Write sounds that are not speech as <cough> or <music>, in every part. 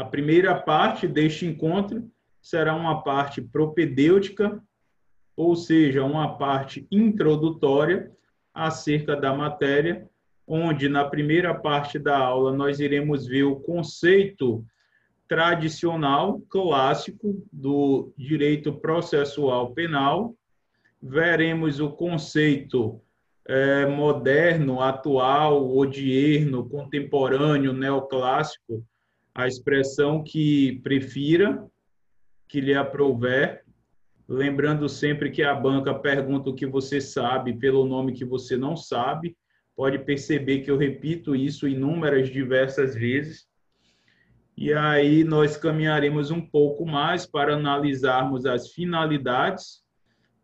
A primeira parte deste encontro será uma parte propedêutica, ou seja, uma parte introdutória acerca da matéria, onde na primeira parte da aula nós iremos ver o conceito tradicional, clássico do direito processual penal, veremos o conceito é, moderno, atual, odierno, contemporâneo, neoclássico, a expressão que prefira, que lhe aprouver, lembrando sempre que a banca pergunta o que você sabe pelo nome que você não sabe. Pode perceber que eu repito isso inúmeras, diversas vezes. E aí nós caminharemos um pouco mais para analisarmos as finalidades,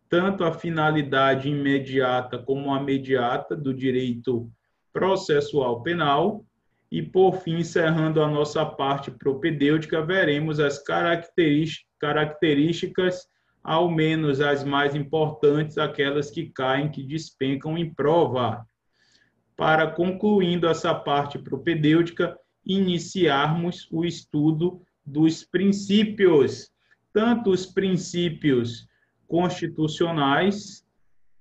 tanto a finalidade imediata como a mediata do direito processual penal, e por fim, encerrando a nossa parte propedêutica, veremos as características, ao menos as mais importantes, aquelas que caem, que despencam em prova. Para concluindo essa parte propedêutica, iniciarmos o estudo dos princípios, tanto os princípios constitucionais,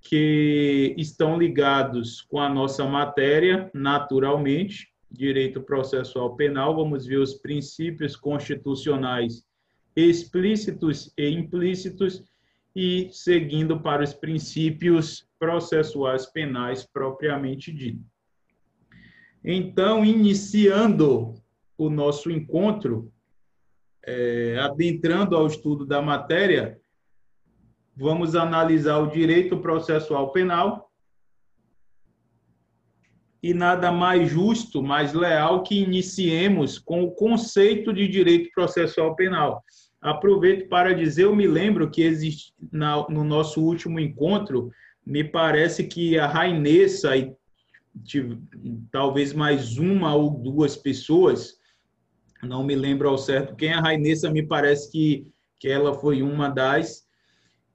que estão ligados com a nossa matéria, naturalmente, direito processual penal, vamos ver os princípios constitucionais explícitos e implícitos e seguindo para os princípios processuais penais propriamente dito. Então, iniciando o nosso encontro, é, adentrando ao estudo da matéria, vamos analisar o direito processual penal. E nada mais justo, mais leal que iniciemos com o conceito de direito processual penal. Aproveito para dizer, eu me lembro que existe, na, no nosso último encontro, me parece que a Rainessa e tive, talvez mais uma ou duas pessoas, não me lembro ao certo quem, a Rainessa me parece que, que ela foi uma das,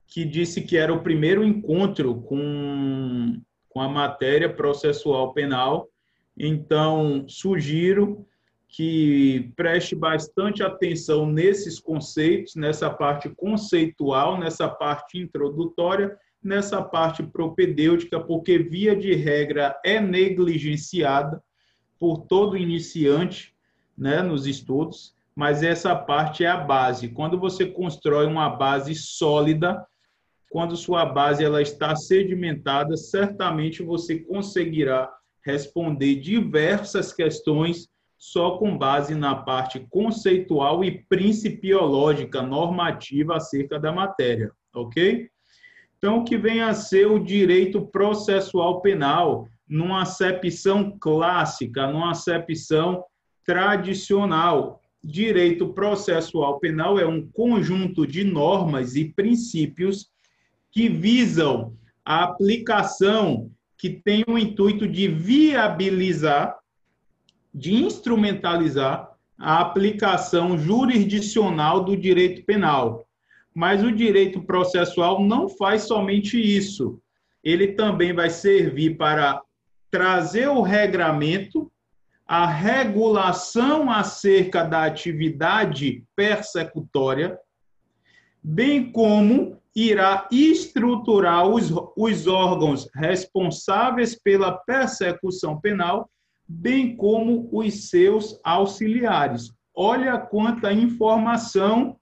que disse que era o primeiro encontro com, com a matéria processual penal. Então, sugiro que preste bastante atenção nesses conceitos, nessa parte conceitual, nessa parte introdutória, nessa parte propedêutica, porque, via de regra, é negligenciada por todo iniciante né, nos estudos, mas essa parte é a base. Quando você constrói uma base sólida, quando sua base ela está sedimentada, certamente você conseguirá responder diversas questões só com base na parte conceitual e principiológica normativa acerca da matéria, ok? Então, o que vem a ser o direito processual penal, numa acepção clássica, numa acepção tradicional. Direito processual penal é um conjunto de normas e princípios que visam a aplicação que tem o intuito de viabilizar, de instrumentalizar a aplicação jurisdicional do direito penal, mas o direito processual não faz somente isso. Ele também vai servir para trazer o regramento, a regulação acerca da atividade persecutória, bem como irá estruturar os, os órgãos responsáveis pela persecução penal, bem como os seus auxiliares. Olha quanta informação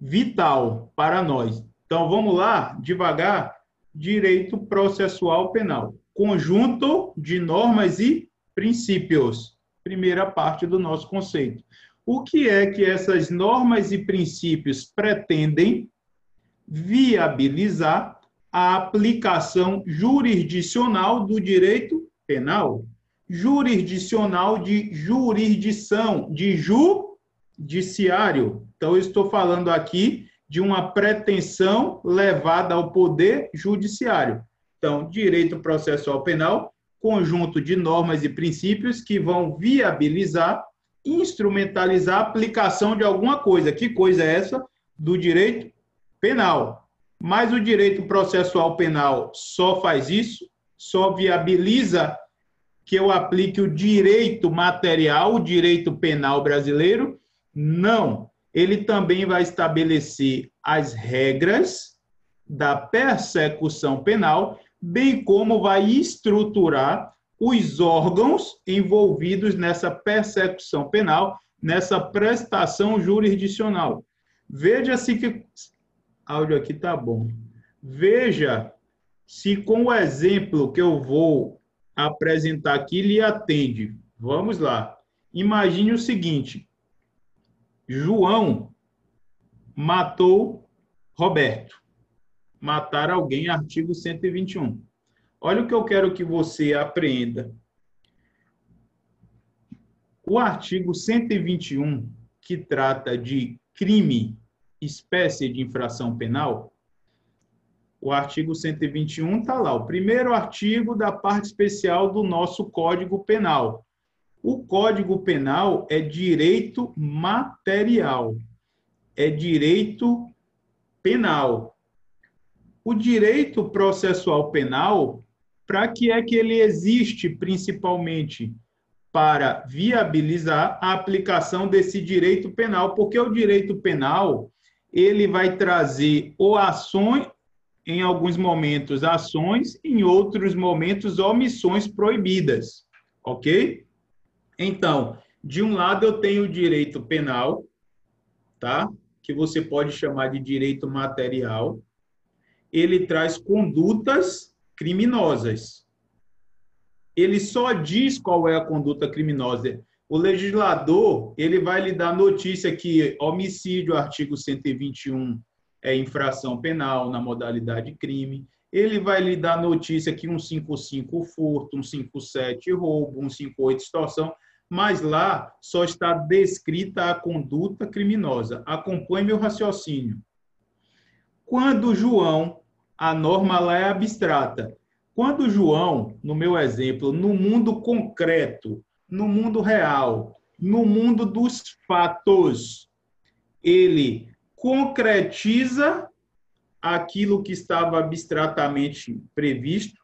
vital para nós. Então vamos lá, devagar. Direito processual penal. Conjunto de normas e princípios. Primeira parte do nosso conceito. O que é que essas normas e princípios pretendem viabilizar a aplicação jurisdicional do direito penal? Jurisdicional de jurisdição, de judiciário. Então, eu estou falando aqui de uma pretensão levada ao poder judiciário. Então, direito processual penal, conjunto de normas e princípios que vão viabilizar, instrumentalizar a aplicação de alguma coisa. Que coisa é essa? Do direito penal. Mas o direito processual penal só faz isso, só viabiliza que eu aplique o direito material, o direito penal brasileiro, Não. Ele também vai estabelecer as regras da persecução penal, bem como vai estruturar os órgãos envolvidos nessa persecução penal, nessa prestação jurisdicional. Veja se que áudio aqui tá bom. Veja se com o exemplo que eu vou apresentar aqui lhe atende. Vamos lá. Imagine o seguinte: João matou Roberto. Matar alguém, artigo 121. Olha o que eu quero que você aprenda. O artigo 121, que trata de crime, espécie de infração penal, o artigo 121 está lá, o primeiro artigo da parte especial do nosso Código Penal. O Código Penal é direito material, é direito penal. O direito processual penal para que é que ele existe principalmente para viabilizar a aplicação desse direito penal, porque o direito penal ele vai trazer ou ações em alguns momentos ações, em outros momentos omissões proibidas, ok? Então, de um lado eu tenho o direito penal, tá? Que você pode chamar de direito material. Ele traz condutas criminosas. Ele só diz qual é a conduta criminosa. O legislador, ele vai lhe dar notícia que homicídio, artigo 121, é infração penal na modalidade crime. Ele vai lhe dar notícia que 155 furto, 157 roubo, 158 extorsão, mas lá só está descrita a conduta criminosa. Acompanhe meu raciocínio. Quando João a norma lá é abstrata. Quando João, no meu exemplo, no mundo concreto, no mundo real, no mundo dos fatos, ele concretiza aquilo que estava abstratamente previsto.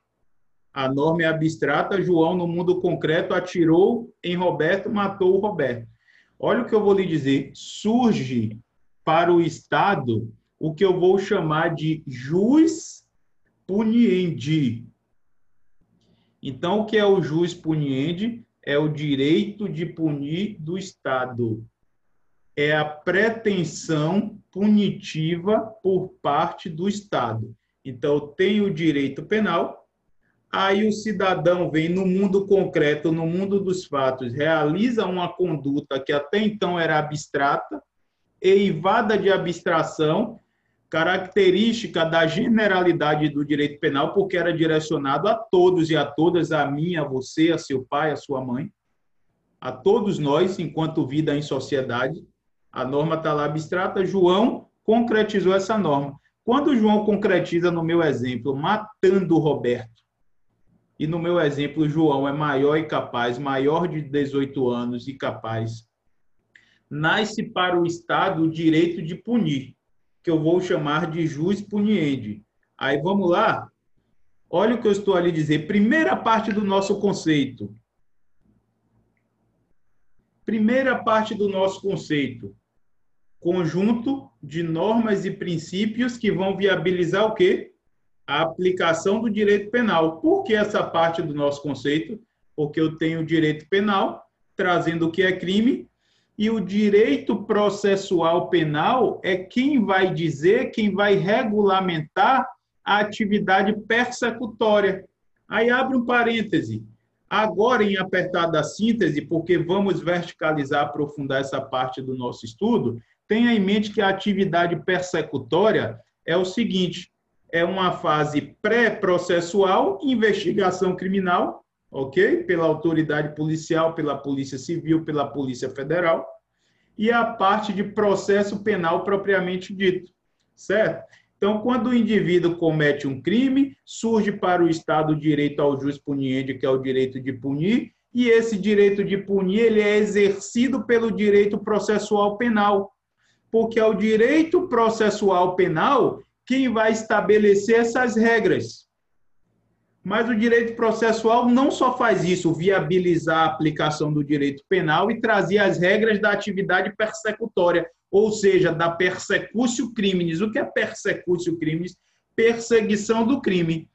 A norma é abstrata, João, no mundo concreto, atirou em Roberto, matou o Roberto. Olha o que eu vou lhe dizer. Surge para o Estado o que eu vou chamar de jus puniendi. Então, o que é o jus puniendi? É o direito de punir do Estado. É a pretensão punitiva por parte do Estado. Então, tem o direito penal, aí o cidadão vem no mundo concreto, no mundo dos fatos, realiza uma conduta que até então era abstrata, eivada de abstração, característica da generalidade do direito penal, porque era direcionado a todos e a todas, a mim, a você, a seu pai, a sua mãe, a todos nós, enquanto vida em sociedade. A norma está lá abstrata. João concretizou essa norma. Quando João concretiza no meu exemplo, matando Roberto, e no meu exemplo, João é maior e capaz, maior de 18 anos e capaz, nasce para o Estado o direito de punir que eu vou chamar de jus puniendi. Aí vamos lá. Olha o que eu estou ali dizer. Primeira parte do nosso conceito. Primeira parte do nosso conceito. Conjunto de normas e princípios que vão viabilizar o quê? A aplicação do direito penal. Por que essa parte do nosso conceito? Porque eu tenho o direito penal, trazendo o que é crime, e o direito processual penal é quem vai dizer, quem vai regulamentar a atividade persecutória. Aí abre um parêntese. Agora, em apertada síntese, porque vamos verticalizar, aprofundar essa parte do nosso estudo, tenha em mente que a atividade persecutória é o seguinte: é uma fase pré-processual, investigação criminal, ok? Pela autoridade policial, pela Polícia Civil, pela Polícia Federal, e a parte de processo penal propriamente dito, certo? Então, quando o indivíduo comete um crime, surge para o Estado o direito ao jus puniendi, que é o direito de punir, e esse direito de punir ele é exercido pelo direito processual penal, porque é o direito processual penal quem vai estabelecer essas regras. Mas o direito processual não só faz isso, viabilizar a aplicação do direito penal e trazer as regras da atividade persecutória, ou seja, da persecutio criminis. O que é persecutio criminis? Perseguição do crime.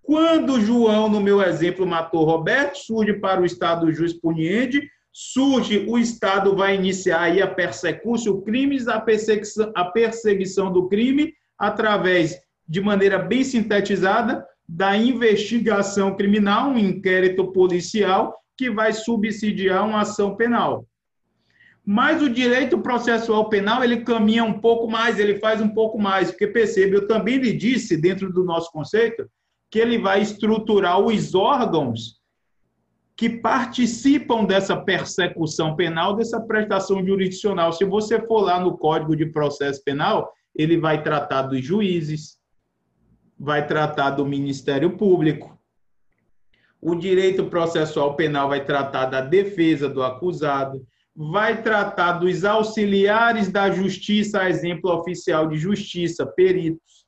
Quando João, no meu exemplo, matou Roberto, surge para o Estado juiz puniente, surge, o Estado vai iniciar aí a persecutio crimes, a perseguição, a perseguição do crime, através, de maneira bem sintetizada, da investigação criminal, um inquérito policial, que vai subsidiar uma ação penal. Mas o direito processual penal, ele caminha um pouco mais, ele faz um pouco mais, porque percebe, eu também lhe disse, dentro do nosso conceito, que ele vai estruturar os órgãos que participam dessa persecução penal, dessa prestação jurisdicional. Se você for lá no Código de Processo Penal, ele vai tratar dos juízes, vai tratar do Ministério Público. O direito processual penal vai tratar da defesa do acusado, vai tratar dos auxiliares da justiça, exemplo oficial de justiça, peritos.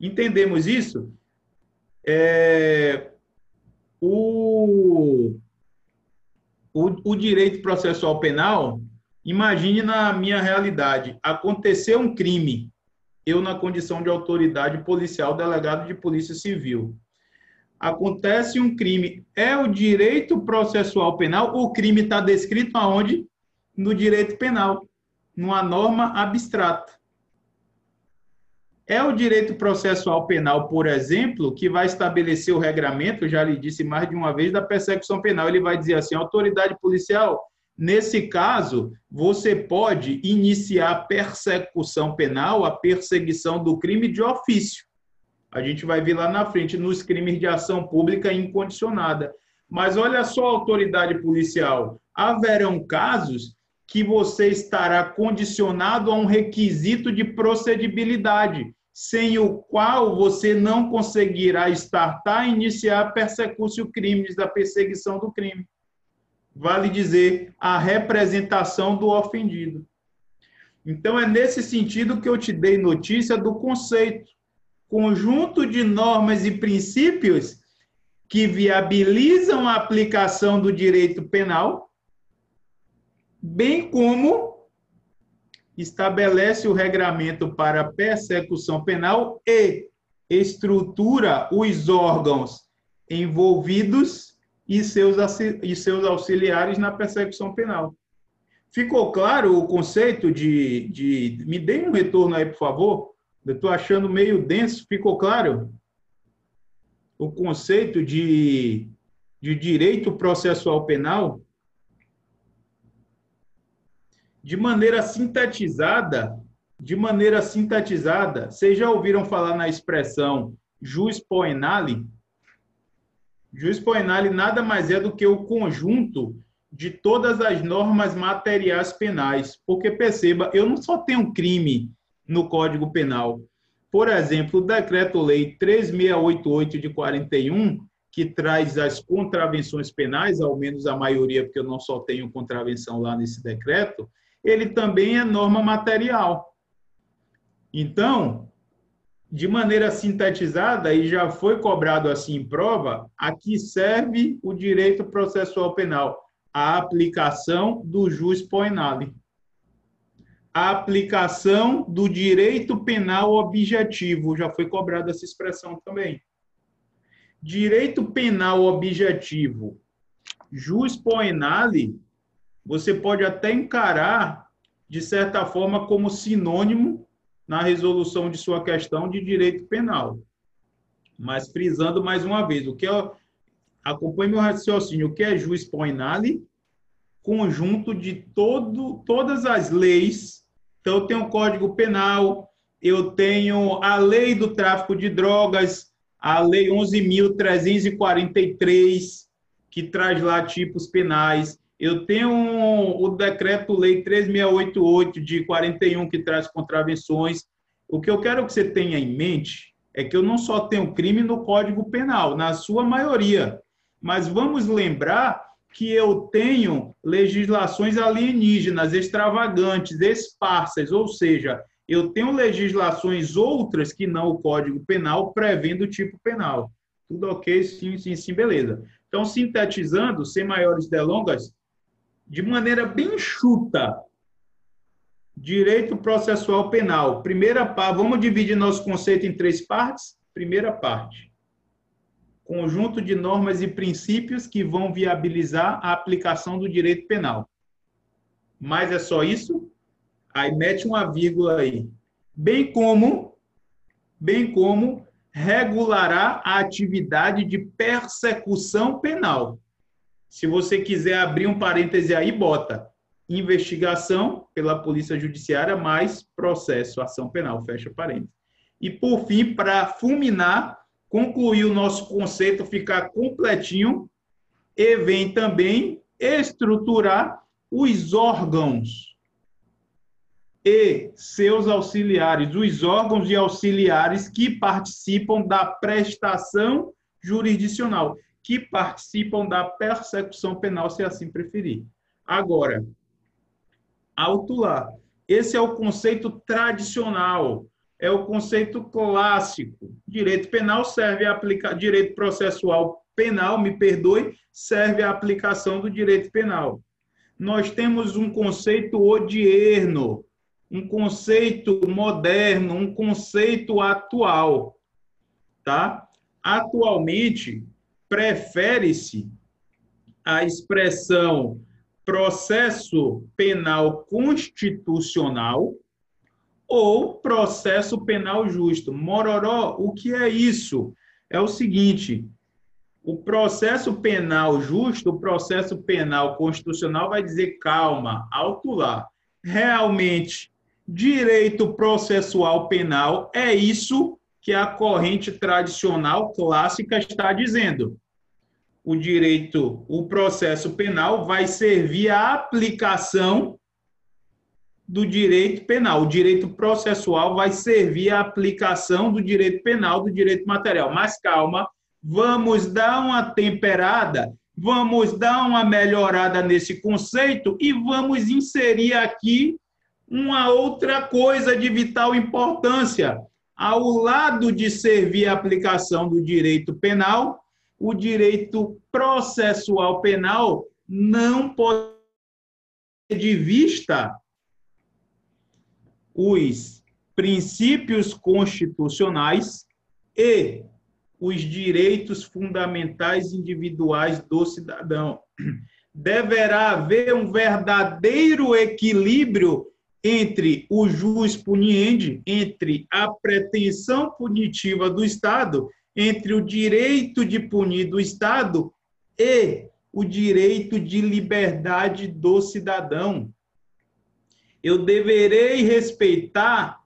Entendemos isso? É, o, o, o direito processual penal, imagine na minha realidade, aconteceu um crime, eu na condição de autoridade policial, delegado de polícia civil. Acontece um crime, é o direito processual penal, o crime está descrito aonde? No direito penal, numa norma abstrata. É o direito processual penal, por exemplo, que vai estabelecer o regramento, já lhe disse mais de uma vez, da persecução penal. Ele vai dizer assim: autoridade policial, nesse caso, você pode iniciar persecução penal, a perseguição do crime de ofício. A gente vai ver lá na frente nos crimes de ação pública incondicionada. Mas olha só a autoridade policial: haverão casos que você estará condicionado a um requisito de procedibilidade sem o qual você não conseguirá startar e iniciar persecúcio crimes da perseguição do crime. Vale dizer, a representação do ofendido. Então, é nesse sentido que eu te dei notícia do conceito. Conjunto de normas e princípios que viabilizam a aplicação do direito penal, bem como estabelece o regramento para persecução penal e estrutura os órgãos envolvidos e seus, e seus auxiliares na persecução penal. Ficou claro o conceito de, de. Me dê um retorno aí, por favor. Eu estou achando meio denso. Ficou claro? O conceito de, de direito processual penal de maneira sintetizada, de maneira sintetizada, vocês já ouviram falar na expressão jus poenale? Jus poenale nada mais é do que o conjunto de todas as normas materiais penais. Porque perceba, eu não só tenho crime no Código Penal. Por exemplo, o Decreto-Lei 3688 de 41, que traz as contravenções penais, ao menos a maioria, porque eu não só tenho contravenção lá nesse decreto, ele também é norma material. Então, de maneira sintetizada, e já foi cobrado assim em prova, aqui serve o direito processual penal, a aplicação do jus poenale. A aplicação do direito penal objetivo, já foi cobrada essa expressão também. Direito penal objetivo, jus poenale, você pode até encarar, de certa forma, como sinônimo na resolução de sua questão de direito penal. Mas frisando mais uma vez, o que é, acompanhe meu raciocínio, o que é juiz poenale? Conjunto de todo, todas as leis. Então, eu tenho o Código Penal, eu tenho a lei do tráfico de drogas, a lei 11.343, que traz lá tipos penais. Eu tenho o decreto-lei 3688 de 41 que traz contravenções. O que eu quero que você tenha em mente é que eu não só tenho crime no Código Penal, na sua maioria, mas vamos lembrar que eu tenho legislações alienígenas, extravagantes, esparsas, ou seja, Eu tenho legislações outras que não o Código Penal prevendo o tipo penal. Tudo ok? Sim, sim, sim, beleza. Então, sintetizando, sem maiores delongas, de maneira bem chuta, direito processual penal. Primeira parte, vamos dividir nosso conceito em três partes? Primeira parte. Conjunto de normas e princípios que vão viabilizar a aplicação do direito penal. Mas é só isso? Aí mete uma vírgula aí. Bem como, bem como regulará a atividade de persecução penal. Se você quiser abrir um parêntese aí, bota investigação pela Polícia Judiciária mais processo, ação penal, fecha parênteses. E, por fim, para fulminar, concluir o nosso conceito, ficar completinho, e vem também estruturar os órgãos e seus auxiliares, os órgãos e auxiliares que participam da prestação jurisdicional, que participam da persecução penal, se assim preferir. Agora, autular. Esse é o conceito tradicional, é o conceito clássico. Direito penal serve a aplicar, direito processual penal, me perdoe, serve à aplicação do direito penal. Nós temos um conceito odierno, um conceito moderno, um conceito atual, tá? Atualmente, prefere-se a expressão processo penal constitucional ou processo penal justo. Mororó, o que é isso? É o seguinte: o processo penal justo, o processo penal constitucional vai dizer calma, alto lá. Realmente direito processual penal é isso que a corrente tradicional clássica está dizendo. O direito, o processo penal vai servir à aplicação do direito penal. O direito processual vai servir à aplicação do direito penal, do direito material. Mas calma, vamos dar uma temperada, vamos dar uma melhorada nesse conceito e vamos inserir aqui uma outra coisa de vital importância. Ao lado de servir a aplicação do direito penal, o direito processual penal não pode ter de vista os princípios constitucionais e os direitos fundamentais individuais do cidadão. Deverá haver um verdadeiro equilíbrio entre o jus puniendi, entre a pretensão punitiva do Estado, entre o direito de punir do Estado e o direito de liberdade do cidadão. Eu deverei respeitar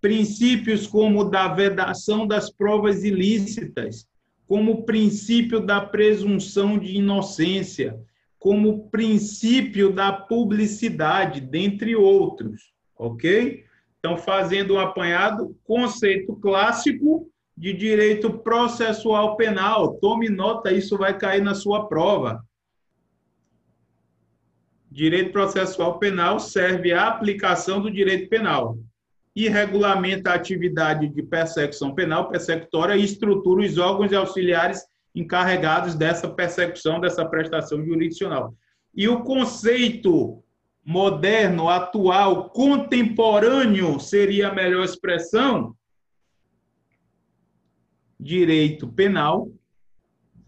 princípios como da vedação das provas ilícitas, como o princípio da presunção de inocência, como o princípio da publicidade, dentre outros, ok? Então, fazendo um apanhado, conceito clássico de direito processual penal. Tome nota, isso vai cair na sua prova. Direito processual penal serve à aplicação do direito penal e regulamenta a atividade de persecução penal, persecutória e estrutura os órgãos auxiliares encarregados dessa persecução, dessa prestação jurisdicional. E o conceito moderno, atual, contemporâneo seria a melhor expressão? Direito penal,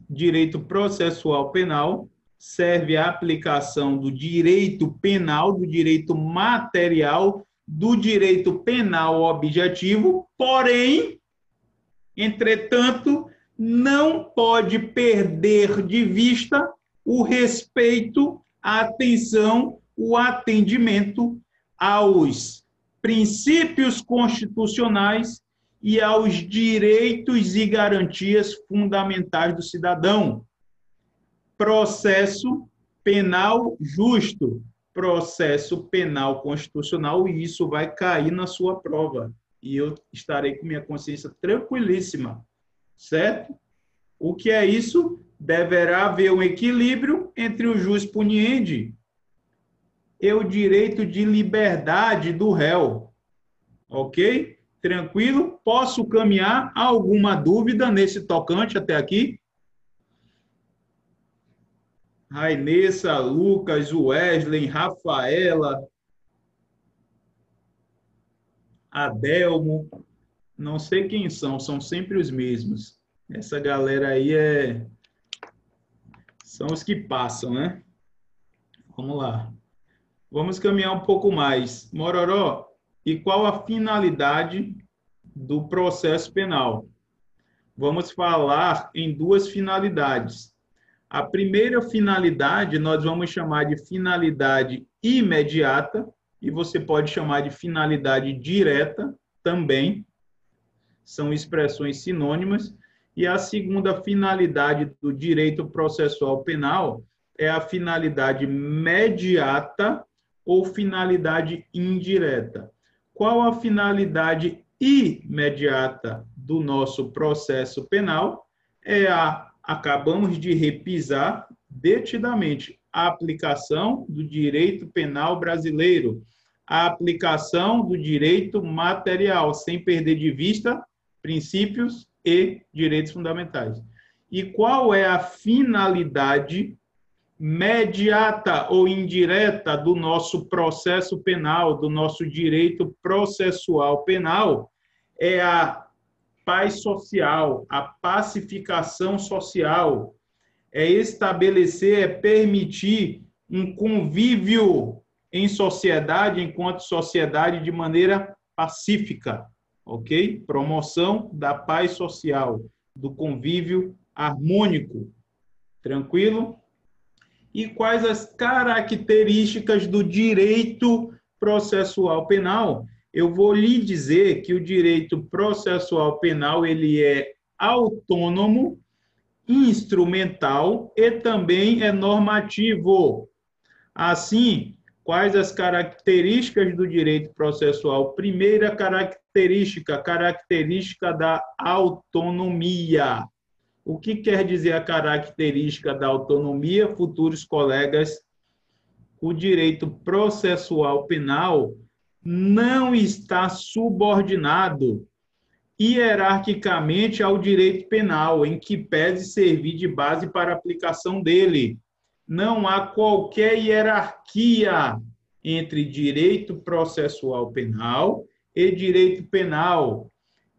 direito processual penal, serve à aplicação do direito penal, do direito material, do direito penal objetivo, porém, entretanto, não pode perder de vista o respeito, a atenção, o atendimento aos princípios constitucionais e aos direitos e garantias fundamentais do cidadão. Processo penal justo, processo penal constitucional, e isso vai cair na sua prova. E eu estarei com minha consciência tranquilíssima certo? O que é isso? Deverá haver um equilíbrio entre o jus puniendi e o direito de liberdade do réu. Ok? Tranquilo? Posso caminhar? Alguma dúvida nesse tocante até aqui? Rainessa, Lucas, Wesley, Rafaela, Adelmo, não sei quem são, são sempre os mesmos. Essa galera aí é são os que passam, né? Vamos lá. Vamos caminhar um pouco mais. Mororó, e qual a finalidade do processo penal? Vamos falar em duas finalidades. A primeira finalidade nós vamos chamar de finalidade imediata, e você pode chamar de finalidade direta também, são expressões sinônimas. E a segunda finalidade do direito processual penal é a finalidade mediata ou finalidade indireta. Qual a finalidade imediata do nosso processo penal? É a acabamos de repisar detidamente a aplicação do direito penal brasileiro, a aplicação do direito material, sem perder de vista princípios e direitos fundamentais. E qual é a finalidade mediata ou indireta do nosso processo penal, do nosso direito processual penal? É a paz social, a pacificação social, é estabelecer, é permitir um convívio em sociedade, enquanto sociedade, de maneira pacífica, ok? Promoção da paz social, do convívio harmônico. Tranquilo? E quais as características do direito processual penal? eu vou lhe dizer que o direito processual penal ele é autônomo, instrumental e também é normativo. Assim, quais as características do direito processual? Primeira característica, característica da autonomia. O que quer dizer a característica da autonomia, futuros colegas? O direito processual penal não está subordinado hierarquicamente ao direito penal, em que pese servir de base para a aplicação dele. Não há qualquer hierarquia entre direito processual penal e direito penal.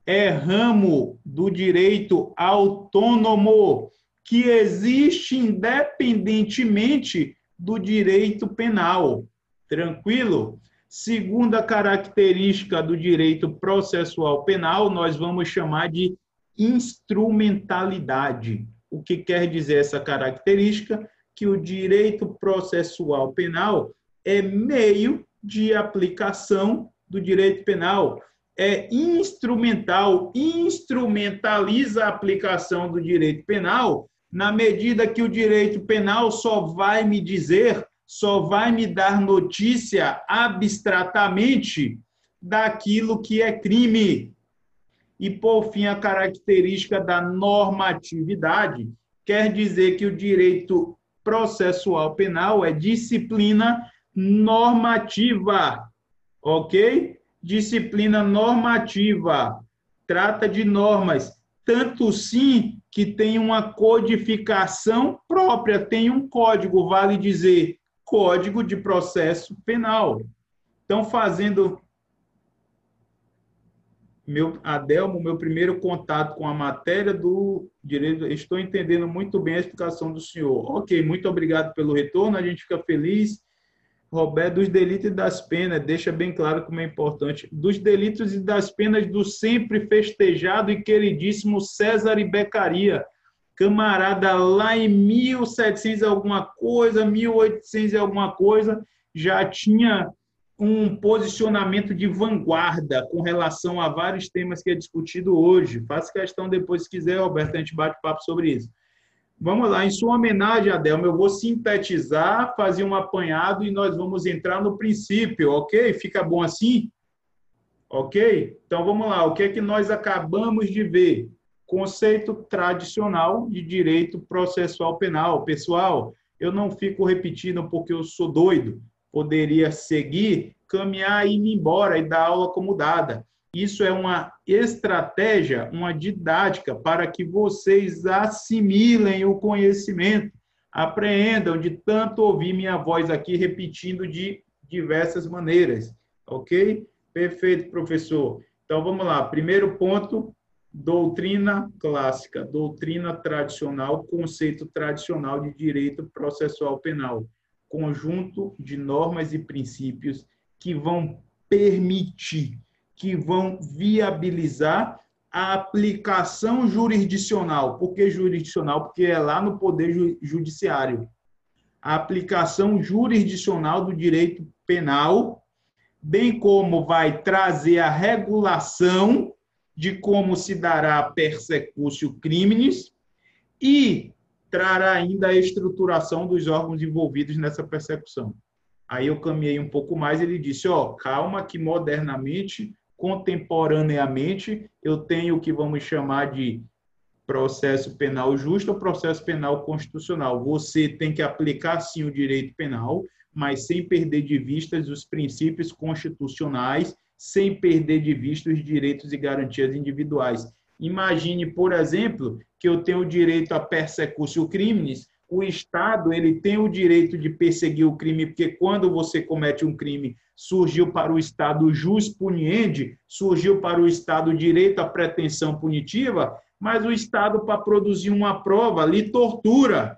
É ramo do direito autônomo que existe independentemente do direito penal. Tranquilo? Segunda característica do direito processual penal, nós vamos chamar de instrumentalidade. O que quer dizer essa característica? Que o direito processual penal é meio de aplicação do direito penal, é instrumental, instrumentaliza a aplicação do direito penal na medida que o direito penal só vai me dizer só vai me dar notícia abstratamente daquilo que é crime. E, por fim, a característica da normatividade quer dizer que o direito processual penal é disciplina normativa, ok? Disciplina normativa trata de normas, tanto sim que tem uma codificação própria, tem um código, vale dizer, Código de Processo Penal. Então, fazendo meu Adelmo, meu primeiro contato com a matéria do direito, estou entendendo muito bem a explicação do senhor. Ok, muito obrigado pelo retorno, a gente fica feliz. Roberto, dos delitos e das penas, deixa bem claro como é importante. Dos delitos e das penas do sempre festejado e queridíssimo César Becaria camarada lá em 1700 alguma coisa, 1800 e alguma coisa, já tinha um posicionamento de vanguarda com relação a vários temas que é discutido hoje. Faça questão depois, se quiser, Roberto, a gente bate papo sobre isso. Vamos lá, em sua homenagem, Adelmo, eu vou sintetizar, fazer um apanhado e nós vamos entrar no princípio, ok? Fica bom assim? Ok? Então vamos lá, o que é que nós acabamos de ver? conceito tradicional de direito processual penal. Pessoal, eu não fico repetindo porque eu sou doido. Poderia seguir caminhar e ir embora e dar aula como dada. Isso é uma estratégia, uma didática para que vocês assimilem o conhecimento, apreendam de tanto ouvir minha voz aqui repetindo de diversas maneiras, ok? Perfeito, professor. Então vamos lá. Primeiro ponto, doutrina clássica, doutrina tradicional, conceito tradicional de direito processual penal, conjunto de normas e princípios que vão permitir que vão viabilizar a aplicação jurisdicional. Por que jurisdicional? Porque é lá no Poder Judiciário. A aplicação jurisdicional do direito penal, bem como vai trazer a regulação de como se dará persecúcio crimes e trará ainda a estruturação dos órgãos envolvidos nessa persecução. Aí eu caminhei um pouco mais, ele disse, ó, oh, calma que modernamente contemporaneamente, eu tenho o que vamos chamar de processo penal justo ou processo penal constitucional. Você tem que aplicar, sim, o direito penal, mas sem perder de vista os princípios constitucionais, sem perder de vista os direitos e garantias individuais. Imagine, por exemplo, que eu tenho o direito a persecúcio crimes, o Estado ele tem o direito de perseguir o crime, porque quando você comete um crime, surgiu para o Estado jus puniendi, surgiu para o Estado direito à pretensão punitiva, mas o Estado, para produzir uma prova, lhe tortura.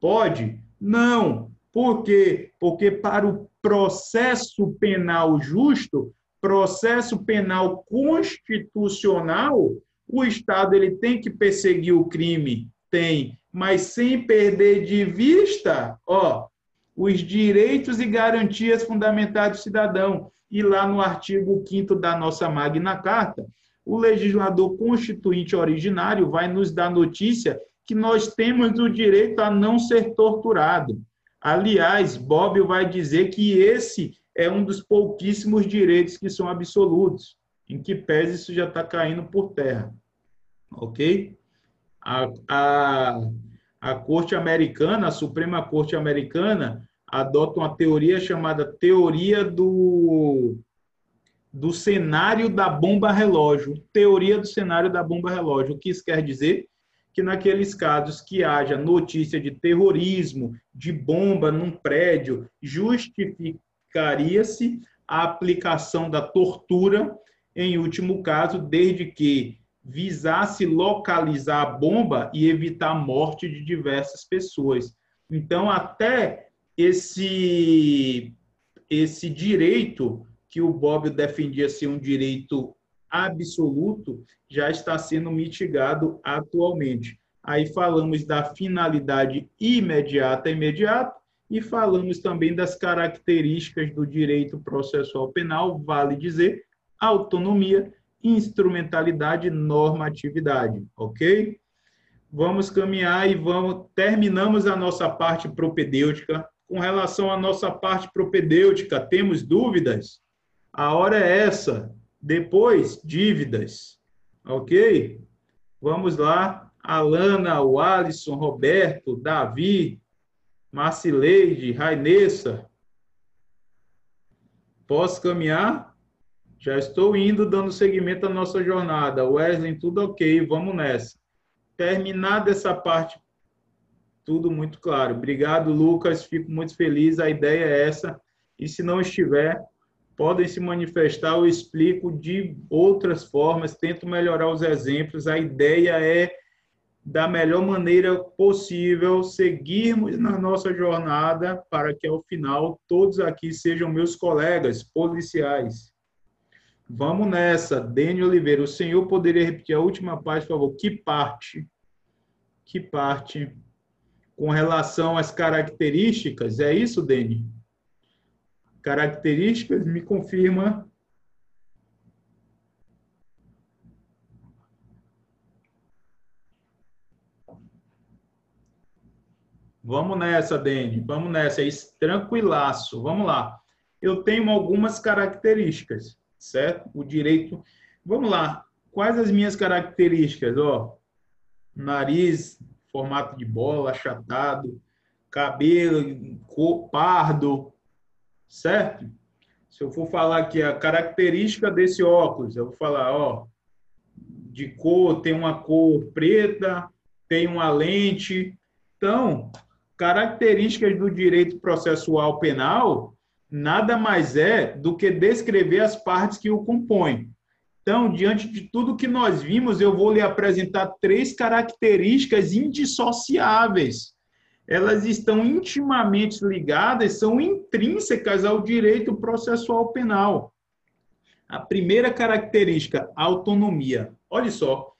Pode? Não. Por quê? Porque para o processo penal justo, processo penal constitucional, o Estado ele tem que perseguir o crime, tem, mas sem perder de vista, ó, os direitos e garantias fundamentais do cidadão. E lá no artigo 5 da nossa Magna Carta, o legislador constituinte originário vai nos dar notícia que nós temos o direito a não ser torturado. Aliás, Bob vai dizer que esse é um dos pouquíssimos direitos que são absolutos, em que pese isso já está caindo por terra. Ok? A, a, a Corte Americana, a Suprema Corte Americana, adota uma teoria chamada teoria do, do cenário da bomba relógio. Teoria do cenário da bomba relógio. O que isso quer dizer? Que naqueles casos que haja notícia de terrorismo, de bomba num prédio, justificaria-se a aplicação da tortura, em último caso, desde que visasse localizar a bomba e evitar a morte de diversas pessoas. Então, até esse, esse direito que o Bob defendia ser um direito absoluto já está sendo mitigado atualmente. Aí falamos da finalidade imediata imediata e falamos também das características do direito processual penal, vale dizer, autonomia, instrumentalidade, normatividade, ok? Vamos caminhar e vamos terminamos a nossa parte propedêutica com relação à nossa parte propedêutica, temos dúvidas? A hora é essa. Depois, dívidas. Ok? Vamos lá. Alana, o Alisson, Roberto, Davi, Marcileide, Rainessa. Posso caminhar? Já estou indo, dando seguimento à nossa jornada. Wesley, tudo ok, vamos nessa. Terminada essa parte tudo muito claro. Obrigado, Lucas. Fico muito feliz. A ideia é essa. E se não estiver, podem se manifestar. Eu explico de outras formas. Tento melhorar os exemplos. A ideia é, da melhor maneira possível, seguirmos na nossa jornada para que, ao final, todos aqui sejam meus colegas policiais. Vamos nessa. Dene Oliveira, o senhor poderia repetir a última parte, por favor? Que parte? Que parte? com relação às características, é isso, Deni? Características, me confirma. Vamos nessa, Deni. Vamos nessa. É tranquilaço. Vamos lá. Eu tenho algumas características, certo? O direito. Vamos lá. Quais as minhas características? Ó, nariz formato de bola, achatado, cabelo cor, pardo, certo? Se eu for falar aqui a característica desse óculos, eu vou falar, ó, de cor, tem uma cor preta, tem uma lente. Então, características do direito processual penal nada mais é do que descrever as partes que o compõem. Então, diante de tudo que nós vimos, eu vou lhe apresentar três características indissociáveis. Elas estão intimamente ligadas, são intrínsecas ao direito processual penal. A primeira característica, autonomia. Olha só,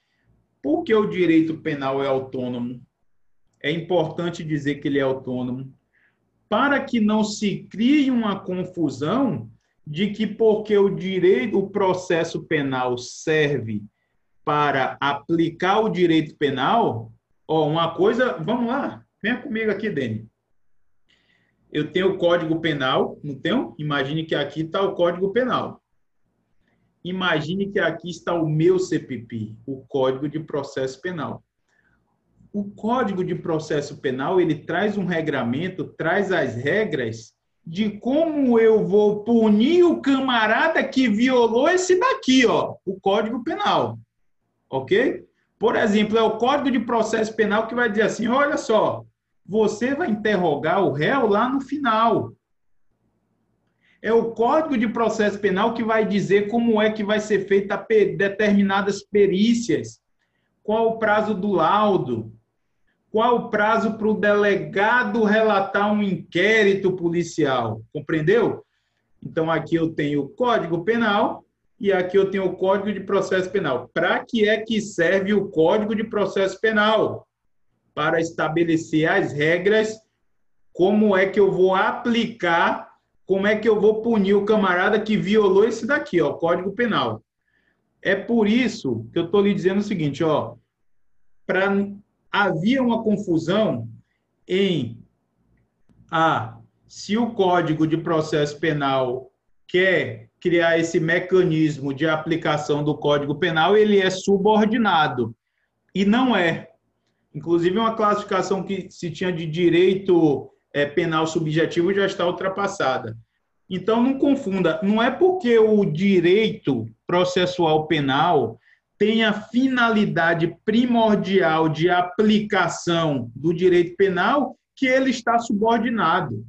por que o direito penal é autônomo? É importante dizer que ele é autônomo para que não se crie uma confusão de que porque o direito, o processo penal serve para aplicar o direito penal, ó, uma coisa, vamos lá, venha comigo aqui, Dani. Eu tenho o Código Penal, não tenho? Imagine que aqui está o Código Penal. Imagine que aqui está o meu CPP, o Código de Processo Penal. O Código de Processo Penal, ele traz um regramento, traz as regras de como eu vou punir o camarada que violou esse daqui, ó, o Código Penal. OK? Por exemplo, é o Código de Processo Penal que vai dizer assim: olha só, você vai interrogar o réu lá no final. É o Código de Processo Penal que vai dizer como é que vai ser feita determinadas perícias, qual o prazo do laudo, qual o prazo para o delegado relatar um inquérito policial. Compreendeu? Então, aqui eu tenho o Código Penal e aqui eu tenho o Código de Processo Penal. Para que é que serve o Código de Processo Penal? Para estabelecer as regras, como é que eu vou aplicar, como é que eu vou punir o camarada que violou esse daqui, ó, Código Penal. É por isso que eu estou lhe dizendo o seguinte, ó, para havia uma confusão em ah, se o Código de Processo Penal quer criar esse mecanismo de aplicação do Código Penal, ele é subordinado. E não é. Inclusive, uma classificação que se tinha de direito é, penal subjetivo já está ultrapassada. Então, não confunda. Não é porque o direito processual penal tem a finalidade primordial de aplicação do direito penal que ele está subordinado.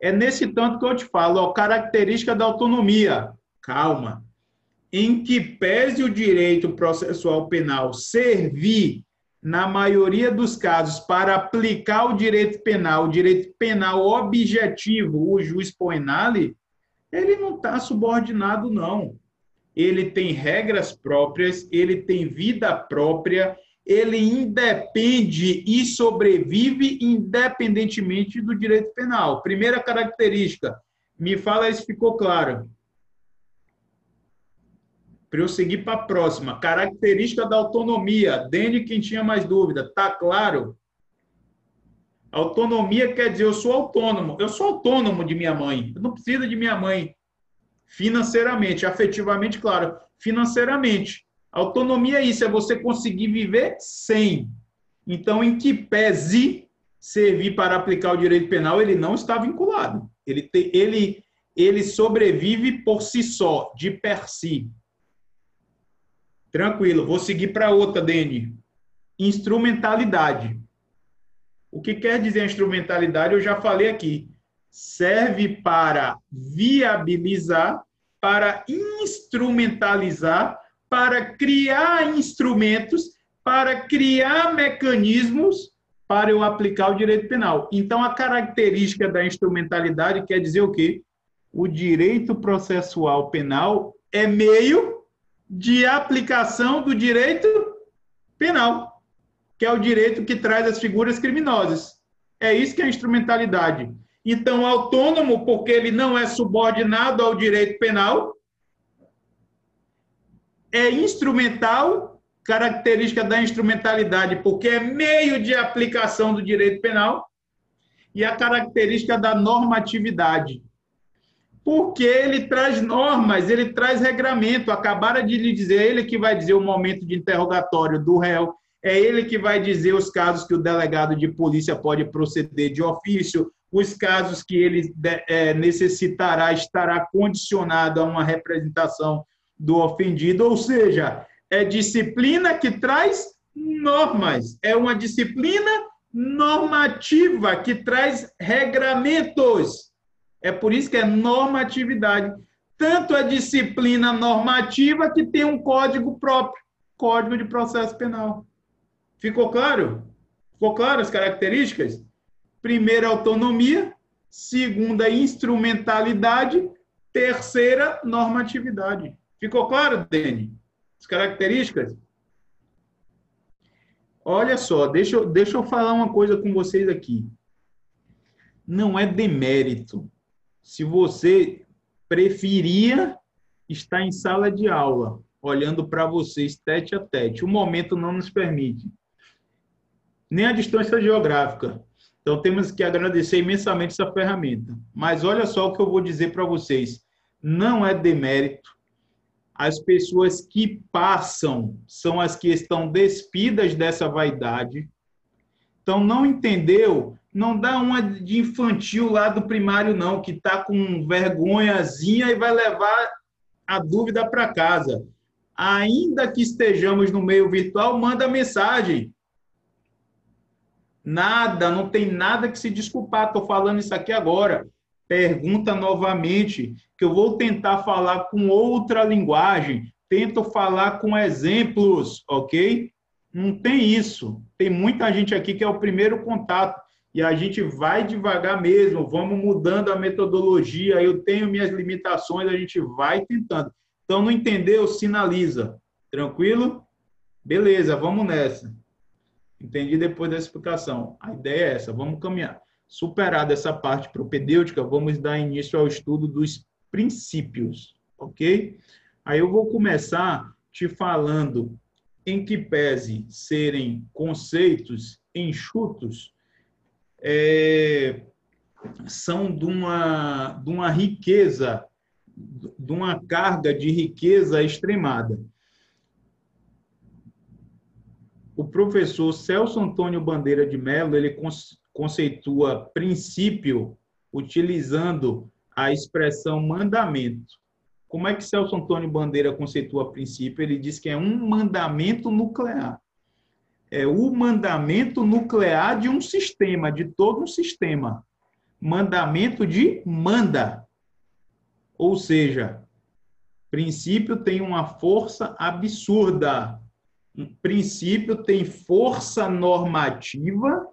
É nesse tanto que eu te falo, ó, característica da autonomia. Calma. Em que pese o direito processual penal servir, na maioria dos casos, para aplicar o direito penal, o direito penal objetivo, o juiz poenale, ele não está subordinado, não ele tem regras próprias, ele tem vida própria, ele independe e sobrevive independentemente do direito penal. Primeira característica, me fala se ficou claro. Para eu seguir para a próxima. Característica da autonomia. Dene, quem tinha mais dúvida. Tá claro? Autonomia quer dizer eu sou autônomo. Eu sou autônomo de minha mãe. Eu não preciso de minha mãe financeiramente, afetivamente, claro, financeiramente. Autonomia é isso, é você conseguir viver sem. Então, em que pese servir para aplicar o direito penal, ele não está vinculado. Ele, te, ele, ele sobrevive por si só, de per si. Tranquilo, vou seguir para outra, Deni. Instrumentalidade. O que quer dizer instrumentalidade? Eu já falei aqui serve para viabilizar, para instrumentalizar, para criar instrumentos, para criar mecanismos para eu aplicar o direito penal. Então, a característica da instrumentalidade quer dizer o quê? O direito processual penal é meio de aplicação do direito penal, que é o direito que traz as figuras criminosas. É isso que é a instrumentalidade. Então, autônomo, porque ele não é subordinado ao direito penal, é instrumental, característica da instrumentalidade, porque é meio de aplicação do direito penal, e a característica da normatividade, porque ele traz normas, ele traz regramento. Acabaram de lhe dizer, é ele que vai dizer o momento de interrogatório do réu, é ele que vai dizer os casos que o delegado de polícia pode proceder de ofício, os casos que ele é, necessitará estará condicionado a uma representação do ofendido, ou seja, é disciplina que traz normas, é uma disciplina normativa que traz regramentos. É por isso que é normatividade. Tanto é disciplina normativa que tem um código próprio, Código de Processo Penal. Ficou claro? Ficou claro as características? Primeira, autonomia. Segunda, instrumentalidade. Terceira, normatividade. Ficou claro, Dani? As características? Olha só, deixa eu, deixa eu falar uma coisa com vocês aqui. Não é demérito. Se você preferia estar em sala de aula, olhando para vocês tete a tete, o momento não nos permite. Nem a distância geográfica. Então, temos que agradecer imensamente essa ferramenta. Mas olha só o que eu vou dizer para vocês. Não é demérito. As pessoas que passam são as que estão despidas dessa vaidade. Então, não entendeu? Não dá uma de infantil lá do primário, não, que está com vergonhazinha e vai levar a dúvida para casa. Ainda que estejamos no meio virtual, manda mensagem. Nada, não tem nada que se desculpar. Estou falando isso aqui agora. Pergunta novamente, que eu vou tentar falar com outra linguagem. Tento falar com exemplos, ok? Não tem isso. Tem muita gente aqui que é o primeiro contato. E a gente vai devagar mesmo, vamos mudando a metodologia. Eu tenho minhas limitações, a gente vai tentando. Então, não entendeu? Sinaliza. Tranquilo? Beleza, vamos nessa. Entendi depois da explicação. A ideia é essa, vamos caminhar. Superada essa parte propedêutica, vamos dar início ao estudo dos princípios, ok? Aí eu vou começar te falando em que pese serem conceitos enxutos, é, são de uma, de uma riqueza, de uma carga de riqueza extremada o professor Celso Antônio Bandeira de Mello, ele conceitua princípio utilizando a expressão mandamento. Como é que Celso Antônio Bandeira conceitua princípio? Ele diz que é um mandamento nuclear. É o mandamento nuclear de um sistema, de todo um sistema. Mandamento de manda. Ou seja, princípio tem uma força absurda um princípio tem força normativa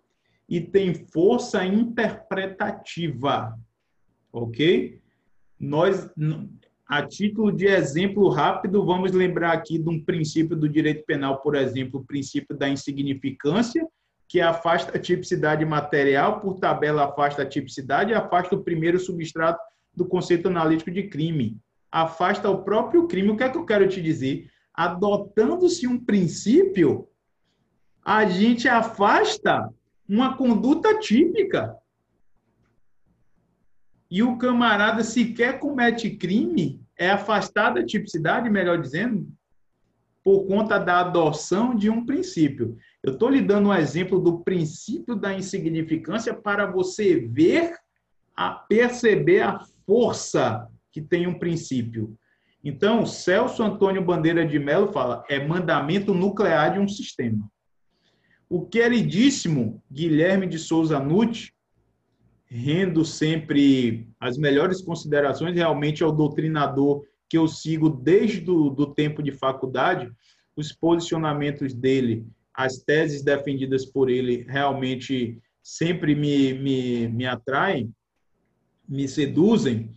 e tem força interpretativa. Ok? Nós, a título de exemplo rápido, vamos lembrar aqui de um princípio do direito penal, por exemplo, o princípio da insignificância, que afasta a tipicidade material, por tabela afasta a tipicidade e afasta o primeiro substrato do conceito analítico de crime. Afasta o próprio crime. O que é que eu quero te dizer? Adotando-se um princípio, a gente afasta uma conduta típica. E o camarada sequer comete crime, é afastado da tipicidade, melhor dizendo, por conta da adoção de um princípio. Eu estou lhe dando um exemplo do princípio da insignificância para você ver, a perceber a força que tem um princípio. Então, Celso Antônio Bandeira de Mello fala, é mandamento nuclear de um sistema. O queridíssimo Guilherme de Souza Nutti, rendo sempre as melhores considerações, realmente é o doutrinador que eu sigo desde o do tempo de faculdade, os posicionamentos dele, as teses defendidas por ele, realmente sempre me, me, me atraem, me seduzem,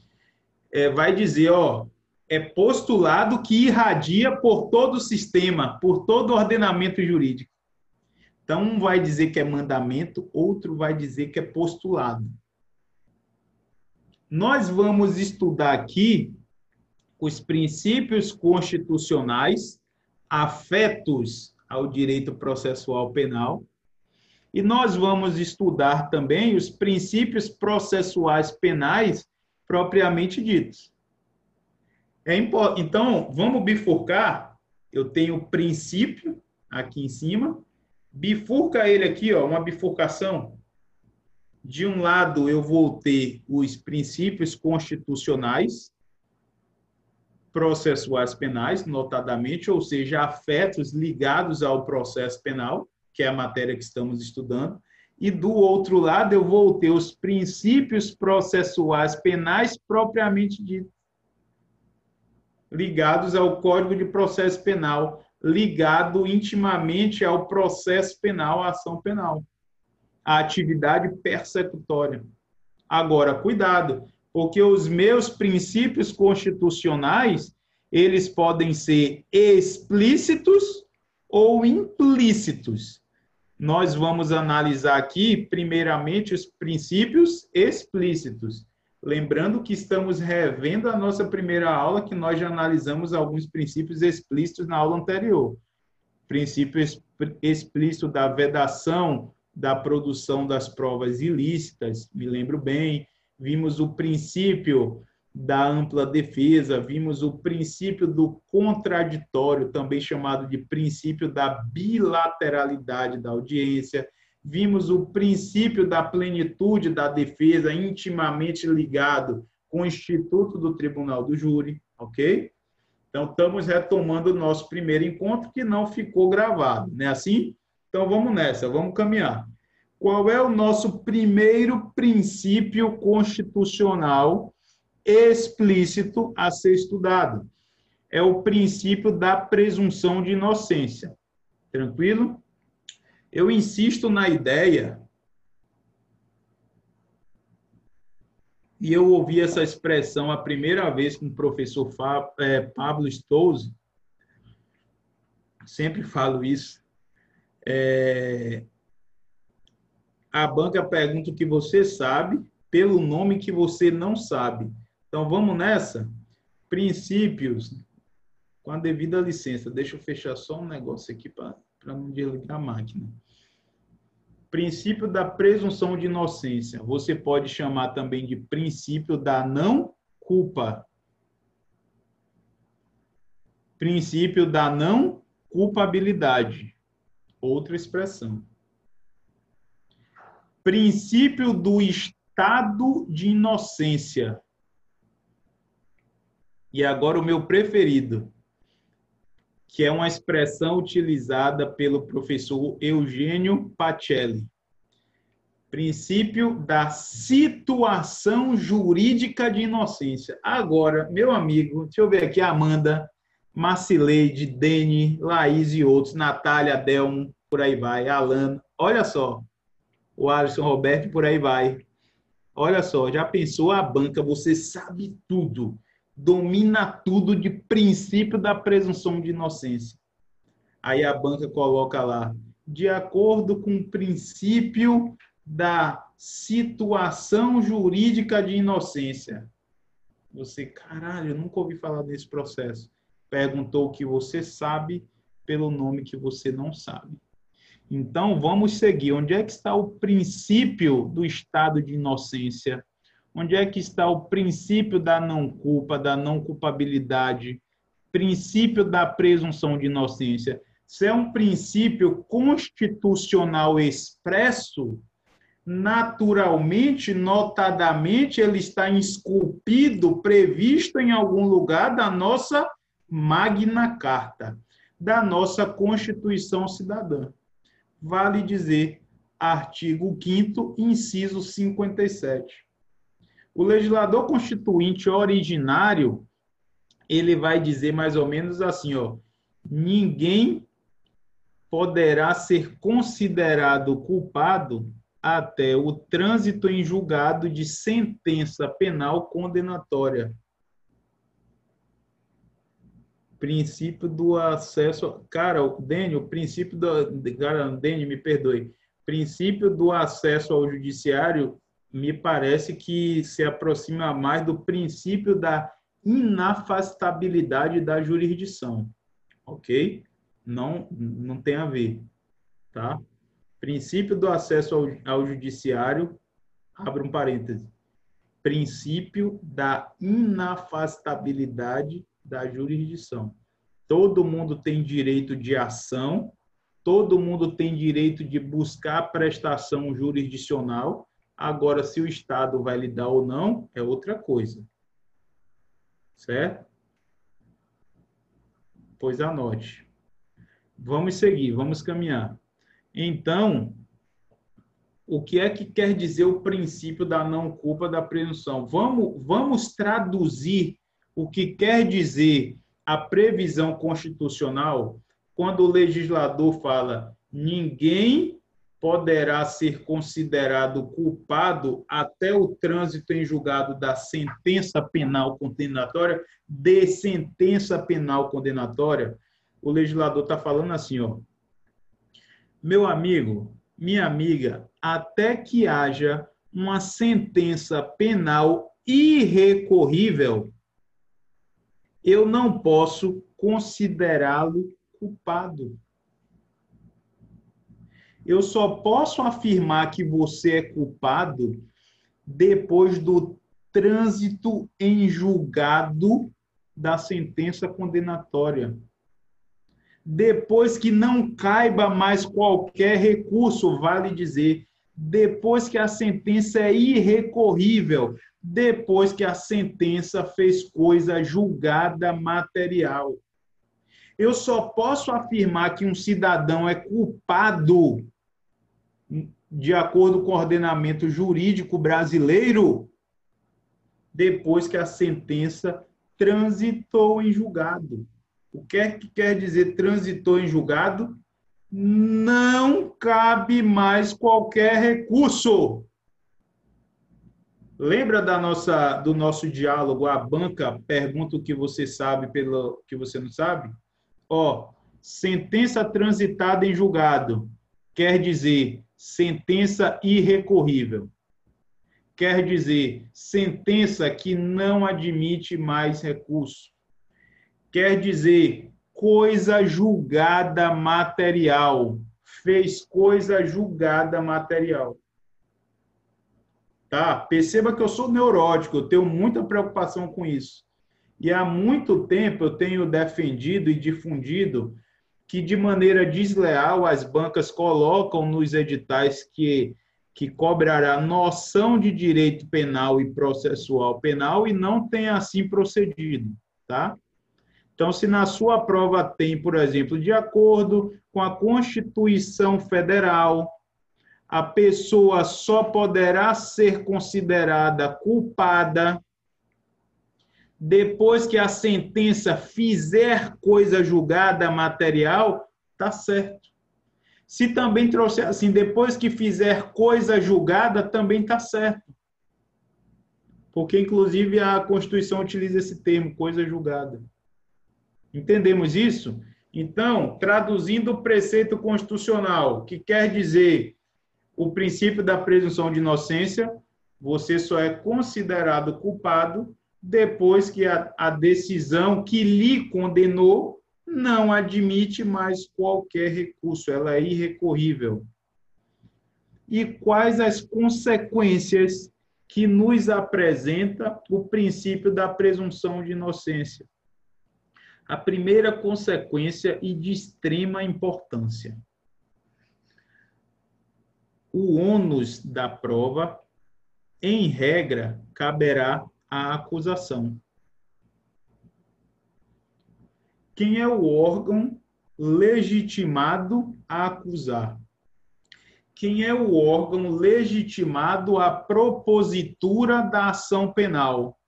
é, vai dizer, ó, é postulado que irradia por todo o sistema, por todo o ordenamento jurídico. Então, um vai dizer que é mandamento, outro vai dizer que é postulado. Nós vamos estudar aqui os princípios constitucionais afetos ao direito processual penal, e nós vamos estudar também os princípios processuais penais propriamente ditos. É. Então, vamos bifurcar. Eu tenho o princípio aqui em cima. Bifurca ele aqui, ó, uma bifurcação. De um lado, eu vou ter os princípios constitucionais, processuais penais, notadamente, ou seja, afetos ligados ao processo penal, que é a matéria que estamos estudando. E do outro lado, eu vou ter os princípios processuais penais propriamente ditos, ligados ao Código de Processo Penal, ligado intimamente ao processo penal, à ação penal, à atividade persecutória. Agora, cuidado, porque os meus princípios constitucionais, eles podem ser explícitos ou implícitos. Nós vamos analisar aqui, primeiramente, os princípios explícitos. Lembrando que estamos revendo a nossa primeira aula, que nós já analisamos alguns princípios explícitos na aula anterior. Princípio explícito da vedação da produção das provas ilícitas, me lembro bem. Vimos o princípio da ampla defesa, vimos o princípio do contraditório, também chamado de princípio da bilateralidade da audiência, vimos o princípio da plenitude da defesa intimamente ligado com o Instituto do Tribunal do Júri, ok? Então, estamos retomando o nosso primeiro encontro que não ficou gravado, não é assim? Então, vamos nessa, vamos caminhar. Qual é o nosso primeiro princípio constitucional explícito a ser estudado? É o princípio da presunção de inocência. Tranquilo? Eu insisto na ideia, e eu ouvi essa expressão a primeira vez com o professor é, Pablo Stouze, sempre falo isso. É, a banca pergunta o que você sabe pelo nome que você não sabe. Então vamos nessa? Princípios, com a devida licença. Deixa eu fechar só um negócio aqui para não desligar a máquina princípio da presunção de inocência. Você pode chamar também de princípio da não culpa. Princípio da não culpabilidade. Outra expressão. Princípio do estado de inocência. E agora o meu preferido, que é uma expressão utilizada pelo professor Eugênio Pacelli. Princípio da situação jurídica de inocência. Agora, meu amigo, deixa eu ver aqui, Amanda, Marcileide, Dene, Laís e outros, Natália, Delmo, por aí vai, Alan, olha só, o Alisson Roberto, por aí vai. Olha só, já pensou a banca, você sabe tudo domina tudo de princípio da presunção de inocência. Aí a banca coloca lá, de acordo com o princípio da situação jurídica de inocência. Você, caralho, eu nunca ouvi falar desse processo. Perguntou o que você sabe pelo nome que você não sabe. Então, vamos seguir. Onde é que está o princípio do estado de inocência Onde é que está o princípio da não culpa, da não culpabilidade, princípio da presunção de inocência? Se é um princípio constitucional expresso, naturalmente, notadamente, ele está esculpido, previsto em algum lugar da nossa Magna Carta, da nossa Constituição Cidadã. Vale dizer, artigo 5 inciso 57. O legislador constituinte originário, ele vai dizer mais ou menos assim, ó, ninguém poderá ser considerado culpado até o trânsito em julgado de sentença penal condenatória. Princípio do acesso. Cara, Dênio, o princípio do. Cara, Dênio, me perdoe. Princípio do acesso ao judiciário me parece que se aproxima mais do princípio da inafastabilidade da jurisdição, ok? Não, não tem a ver, tá? Princípio do acesso ao, ao judiciário, abre um parêntese, princípio da inafastabilidade da jurisdição. Todo mundo tem direito de ação, todo mundo tem direito de buscar prestação jurisdicional, Agora, se o Estado vai lhe dar ou não, é outra coisa. Certo? Pois anote. Vamos seguir, vamos caminhar. Então, o que é que quer dizer o princípio da não culpa da presunção? Vamos, vamos traduzir o que quer dizer a previsão constitucional quando o legislador fala ninguém poderá ser considerado culpado até o trânsito em julgado da sentença penal condenatória, de sentença penal condenatória, o legislador está falando assim, ó, meu amigo, minha amiga, até que haja uma sentença penal irrecorrível, eu não posso considerá-lo culpado. Eu só posso afirmar que você é culpado depois do trânsito em julgado da sentença condenatória. Depois que não caiba mais qualquer recurso, vale dizer, depois que a sentença é irrecorrível, depois que a sentença fez coisa julgada material. Eu só posso afirmar que um cidadão é culpado de acordo com o ordenamento jurídico brasileiro, depois que a sentença transitou em julgado. O que é que quer dizer transitou em julgado? Não cabe mais qualquer recurso. Lembra da nossa do nosso diálogo a banca pergunta o que você sabe pelo que você não sabe? Ó, sentença transitada em julgado quer dizer sentença irrecorrível. Quer dizer, sentença que não admite mais recurso. Quer dizer, coisa julgada material. Fez coisa julgada material. Tá? Perceba que eu sou neurótico, eu tenho muita preocupação com isso. E há muito tempo eu tenho defendido e difundido que de maneira desleal as bancas colocam nos editais que que cobrará noção de direito penal e processual penal e não tem assim procedido, tá? Então, se na sua prova tem, por exemplo, de acordo com a Constituição Federal, a pessoa só poderá ser considerada culpada depois que a sentença fizer coisa julgada material, tá certo. Se também trouxer assim, depois que fizer coisa julgada, também tá certo. Porque, inclusive, a Constituição utiliza esse termo, coisa julgada. Entendemos isso? Então, traduzindo o preceito constitucional, que quer dizer o princípio da presunção de inocência, você só é considerado culpado depois que a, a decisão que lhe condenou não admite mais qualquer recurso, ela é irrecorrível. E quais as consequências que nos apresenta o princípio da presunção de inocência? A primeira consequência e de extrema importância. O ônus da prova, em regra, caberá a acusação. Quem é o órgão legitimado a acusar? Quem é o órgão legitimado à propositura da ação penal?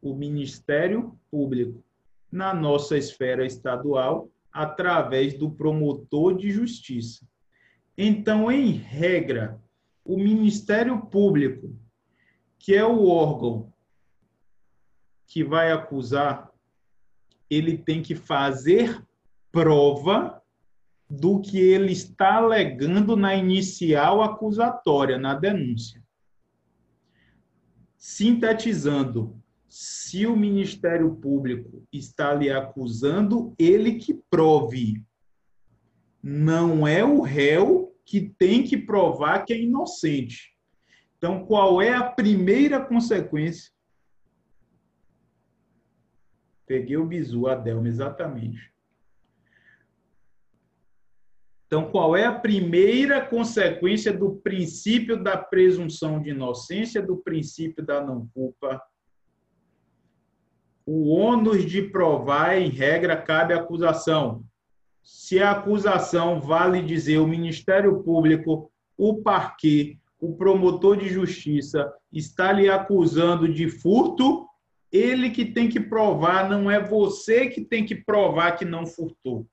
O Ministério Público, na nossa esfera estadual, através do promotor de justiça. Então, em regra, o Ministério Público, que é o órgão que vai acusar, ele tem que fazer prova do que ele está alegando na inicial acusatória, na denúncia. Sintetizando, se o Ministério Público está lhe acusando, ele que prove. Não é o réu que tem que provar que é inocente. Então, qual é a primeira consequência Peguei o bizu, a Delma, exatamente. Então, qual é a primeira consequência do princípio da presunção de inocência, do princípio da não-culpa? O ônus de provar, em regra, cabe à acusação. Se a acusação vale dizer o Ministério Público, o parquê, o promotor de justiça está lhe acusando de furto, ele que tem que provar, não é você que tem que provar que não furtou.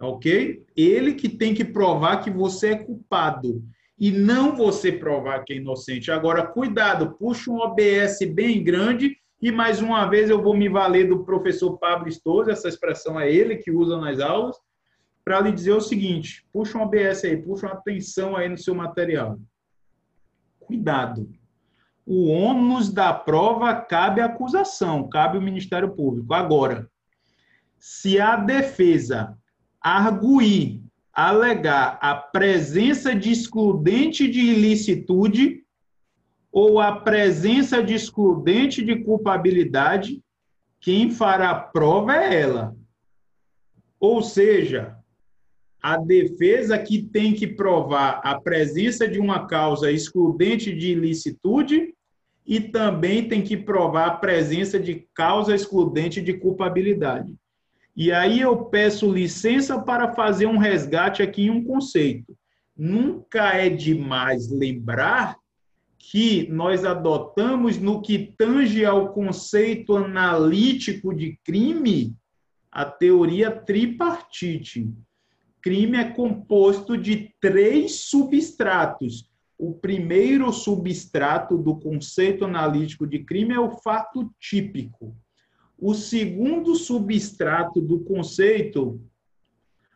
Ok? Ele que tem que provar que você é culpado e não você provar que é inocente. Agora, cuidado, puxa um OBS bem grande e mais uma vez eu vou me valer do professor Pablo Stoso, essa expressão é ele que usa nas aulas, para lhe dizer o seguinte: puxa um OBS aí, puxa uma atenção aí no seu material. Cuidado. O ônus da prova cabe à acusação, cabe ao Ministério Público. Agora, se a defesa arguir, alegar a presença de excludente de ilicitude ou a presença de excludente de culpabilidade, quem fará a prova é ela. Ou seja, a defesa que tem que provar a presença de uma causa excludente de ilicitude e também tem que provar a presença de causa excludente de culpabilidade. E aí eu peço licença para fazer um resgate aqui em um conceito. Nunca é demais lembrar que nós adotamos no que tange ao conceito analítico de crime a teoria tripartite. Crime é composto de três substratos. O primeiro substrato do conceito analítico de crime é o fato típico. O segundo substrato do conceito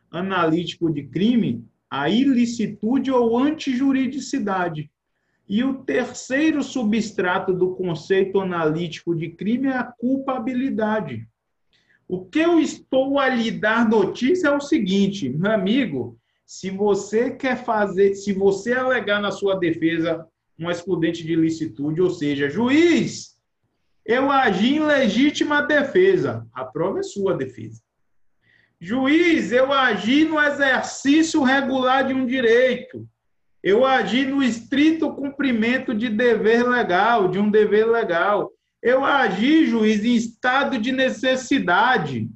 analítico de crime, a ilicitude ou antijuridicidade. E o terceiro substrato do conceito analítico de crime é a culpabilidade. O que eu estou a lhe dar notícia é o seguinte, meu amigo, se você quer fazer, se você alegar na sua defesa um excludente de ilicitude, ou seja, juiz, eu agi em legítima defesa. A prova é sua defesa. Juiz, eu agi no exercício regular de um direito. Eu agi no estrito cumprimento de dever legal, de um dever legal. Eu agi, juiz, em estado de necessidade.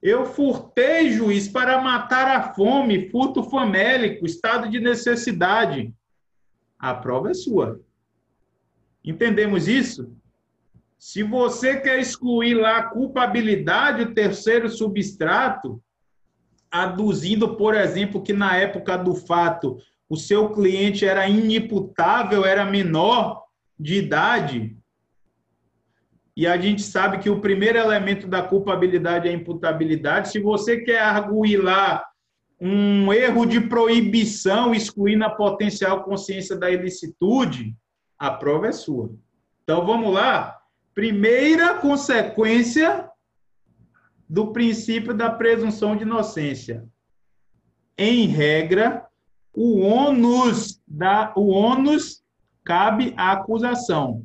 Eu furtei, juiz, para matar a fome, furto famélico, estado de necessidade. A prova é sua. Entendemos isso? Se você quer excluir lá a culpabilidade, o terceiro substrato, aduzindo, por exemplo, que na época do fato o seu cliente era inimputável, era menor de idade, e a gente sabe que o primeiro elemento da culpabilidade é a imputabilidade. Se você quer arguir lá um erro de proibição, excluindo a potencial consciência da ilicitude, a prova é sua. Então vamos lá. Primeira consequência do princípio da presunção de inocência. Em regra, o ônus da o ônus cabe à acusação.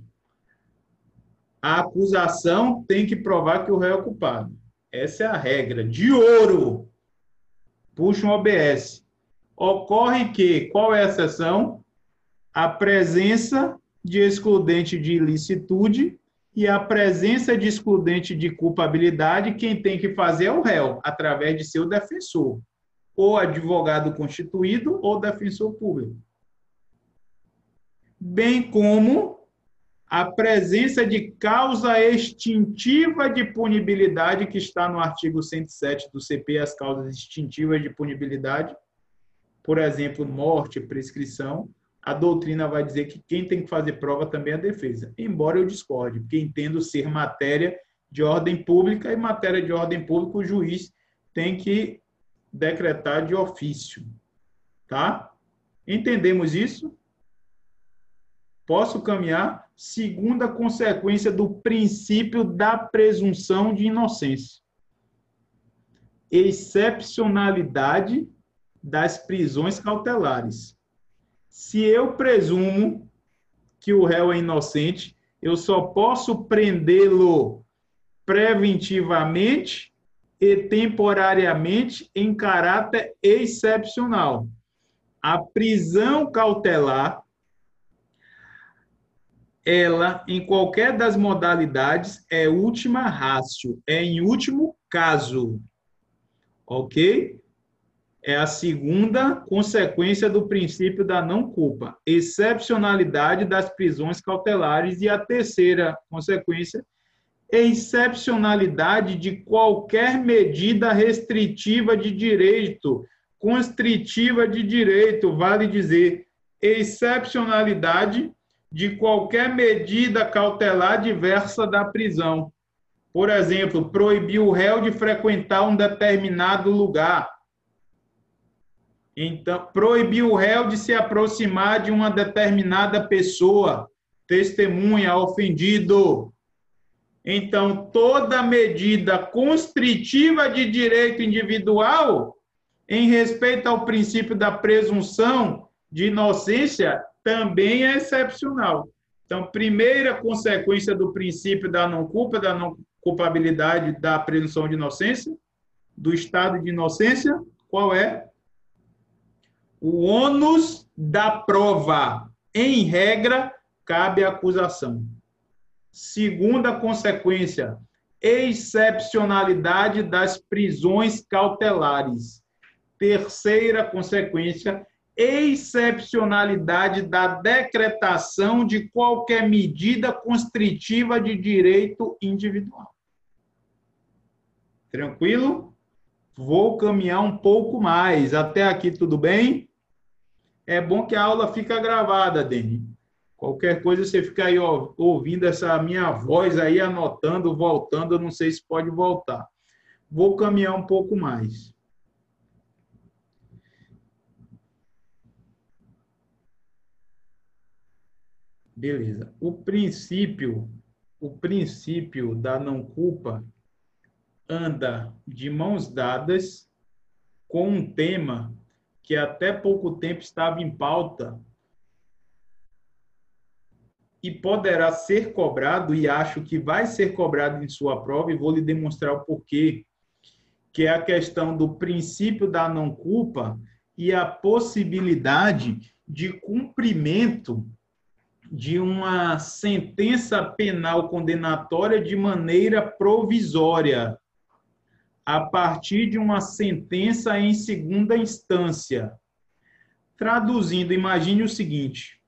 A acusação tem que provar que o réu é culpado. Essa é a regra de ouro. Puxa um OBS. Ocorre que, qual é a exceção? A presença de excludente de ilicitude e a presença de excludente de culpabilidade, quem tem que fazer é o réu, através de seu defensor, ou advogado constituído ou defensor público. Bem como a presença de causa extintiva de punibilidade, que está no artigo 107 do CP, as causas extintivas de punibilidade, por exemplo, morte, prescrição, a doutrina vai dizer que quem tem que fazer prova também é a defesa. Embora eu discorde, porque entendo ser matéria de ordem pública e matéria de ordem pública o juiz tem que decretar de ofício. Tá? Entendemos isso? Posso caminhar? Segunda consequência do princípio da presunção de inocência. Excepcionalidade das prisões cautelares. Se eu presumo que o réu é inocente, eu só posso prendê-lo preventivamente e temporariamente em caráter excepcional. A prisão cautelar ela, em qualquer das modalidades, é última rácio, é em último caso. Ok? É a segunda consequência do princípio da não culpa, excepcionalidade das prisões cautelares, e a terceira consequência, excepcionalidade de qualquer medida restritiva de direito, constritiva de direito, vale dizer, excepcionalidade de qualquer medida cautelar diversa da prisão. Por exemplo, proibir o réu de frequentar um determinado lugar. Então, proibir o réu de se aproximar de uma determinada pessoa, testemunha, ofendido. Então, toda medida constritiva de direito individual, em respeito ao princípio da presunção de inocência, também é excepcional. Então, primeira consequência do princípio da não culpa, da não culpabilidade, da presunção de inocência, do estado de inocência, qual é? O ônus da prova. Em regra, cabe a acusação. Segunda consequência, excepcionalidade das prisões cautelares. Terceira consequência, excepcionalidade da decretação de qualquer medida constritiva de direito individual. Tranquilo? Vou caminhar um pouco mais. Até aqui tudo bem? É bom que a aula fica gravada, Deni. Qualquer coisa você fica aí ó, ouvindo essa minha voz aí, anotando, voltando, eu não sei se pode voltar. Vou caminhar um pouco mais. Beleza. O princípio, o princípio da não culpa anda de mãos dadas com um tema que até pouco tempo estava em pauta e poderá ser cobrado, e acho que vai ser cobrado em sua prova, e vou lhe demonstrar o porquê, que é a questão do princípio da não culpa e a possibilidade de cumprimento de uma sentença penal condenatória de maneira provisória, a partir de uma sentença em segunda instância. Traduzindo, imagine o seguinte: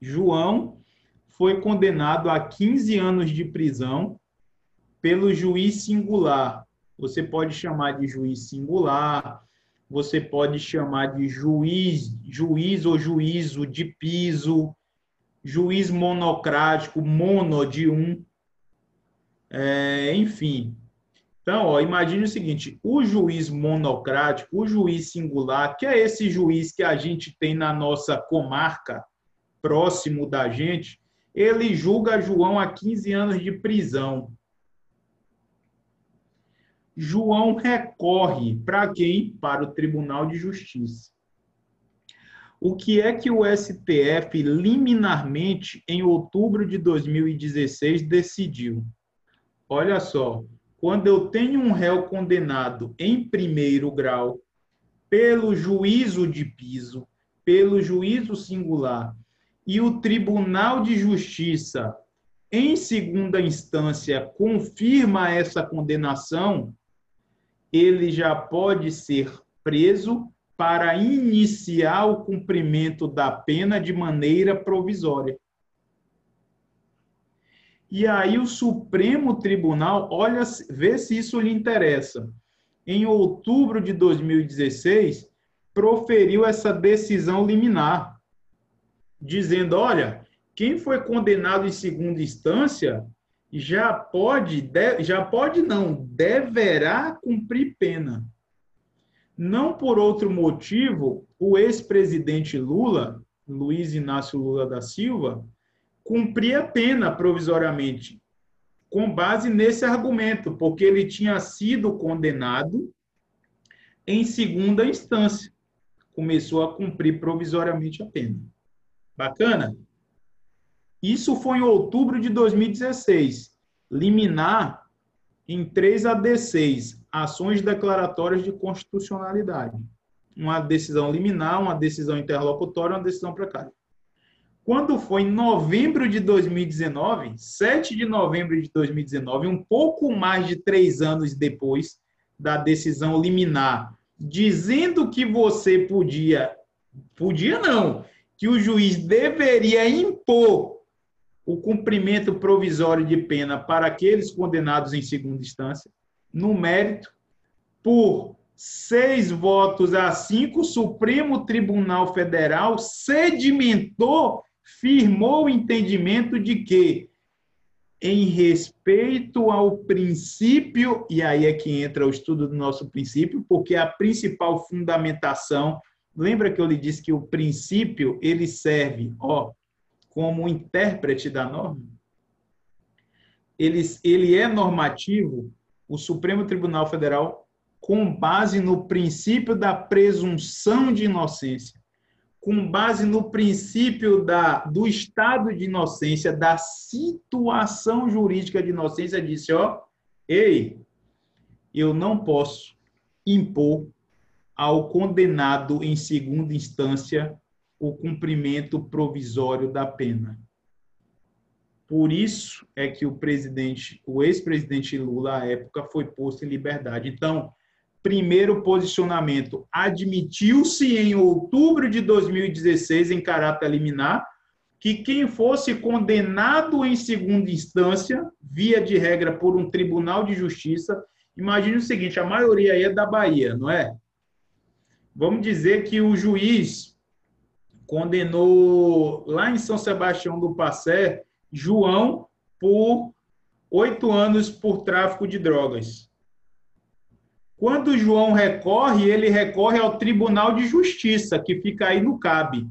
João foi condenado a 15 anos de prisão pelo juiz singular. Você pode chamar de juiz singular, você pode chamar de juiz, juiz ou juízo de piso, juiz monocrático, mono de um, é, enfim. Então, ó, imagine o seguinte: o juiz monocrático, o juiz singular, que é esse juiz que a gente tem na nossa comarca, próximo da gente, ele julga João a 15 anos de prisão. João recorre para quem? Para o Tribunal de Justiça. O que é que o STF liminarmente, em outubro de 2016, decidiu? Olha só, quando eu tenho um réu condenado em primeiro grau, pelo juízo de piso, pelo juízo singular, e o Tribunal de Justiça, em segunda instância, confirma essa condenação, ele já pode ser preso para iniciar o cumprimento da pena de maneira provisória. E aí o Supremo Tribunal, olha, vê se isso lhe interessa. Em outubro de 2016, proferiu essa decisão liminar, dizendo, olha, quem foi condenado em segunda instância já pode, já pode não, deverá cumprir pena. Não por outro motivo, o ex-presidente Lula, Luiz Inácio Lula da Silva, cumpria pena provisoriamente, com base nesse argumento, porque ele tinha sido condenado em segunda instância. Começou a cumprir provisoriamente a pena. Bacana? Isso foi em outubro de 2016. Liminar em 3 AD6, ações declaratórias de constitucionalidade. Uma decisão liminar, uma decisão interlocutória, uma decisão precária. Quando foi em novembro de 2019, 7 de novembro de 2019, um pouco mais de três anos depois da decisão liminar, dizendo que você podia, podia não, que o juiz deveria impor o cumprimento provisório de pena para aqueles condenados em segunda instância, no mérito, por seis votos a cinco, o Supremo Tribunal Federal sedimentou, firmou o entendimento de que, em respeito ao princípio, e aí é que entra o estudo do nosso princípio, porque a principal fundamentação, lembra que eu lhe disse que o princípio ele serve, ó, como intérprete da norma, ele, ele é normativo, o Supremo Tribunal Federal, com base no princípio da presunção de inocência, com base no princípio da, do estado de inocência, da situação jurídica de inocência, disse: ó, ei, eu não posso impor ao condenado em segunda instância o cumprimento provisório da pena. Por isso é que o presidente, o ex-presidente Lula à época foi posto em liberdade. Então, primeiro posicionamento, admitiu-se em outubro de 2016 em caráter liminar que quem fosse condenado em segunda instância, via de regra por um tribunal de justiça, imagine o seguinte, a maioria aí é da Bahia, não é? Vamos dizer que o juiz condenou lá em São Sebastião do Passé João por oito anos por tráfico de drogas. Quando João recorre, ele recorre ao Tribunal de Justiça, que fica aí no CAB.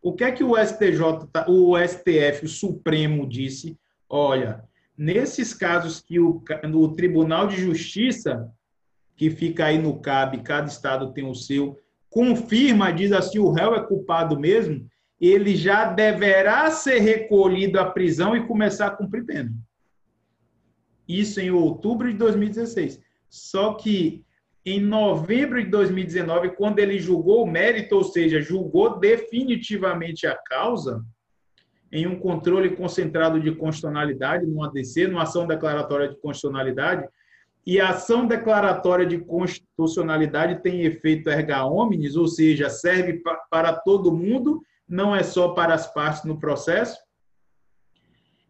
O que é que o STJ, o STF, o Supremo disse? Olha, nesses casos que o Tribunal de Justiça, que fica aí no CAB, cada estado tem o seu, confirma, diz assim, o réu é culpado mesmo, ele já deverá ser recolhido à prisão e começar a cumprir pena. Isso em outubro de 2016. Só que em novembro de 2019, quando ele julgou o mérito, ou seja, julgou definitivamente a causa, em um controle concentrado de constitucionalidade, no ADC, numa ação declaratória de constitucionalidade, e a ação declaratória de constitucionalidade tem efeito erga omnes, ou seja, serve para todo mundo, não é só para as partes no processo.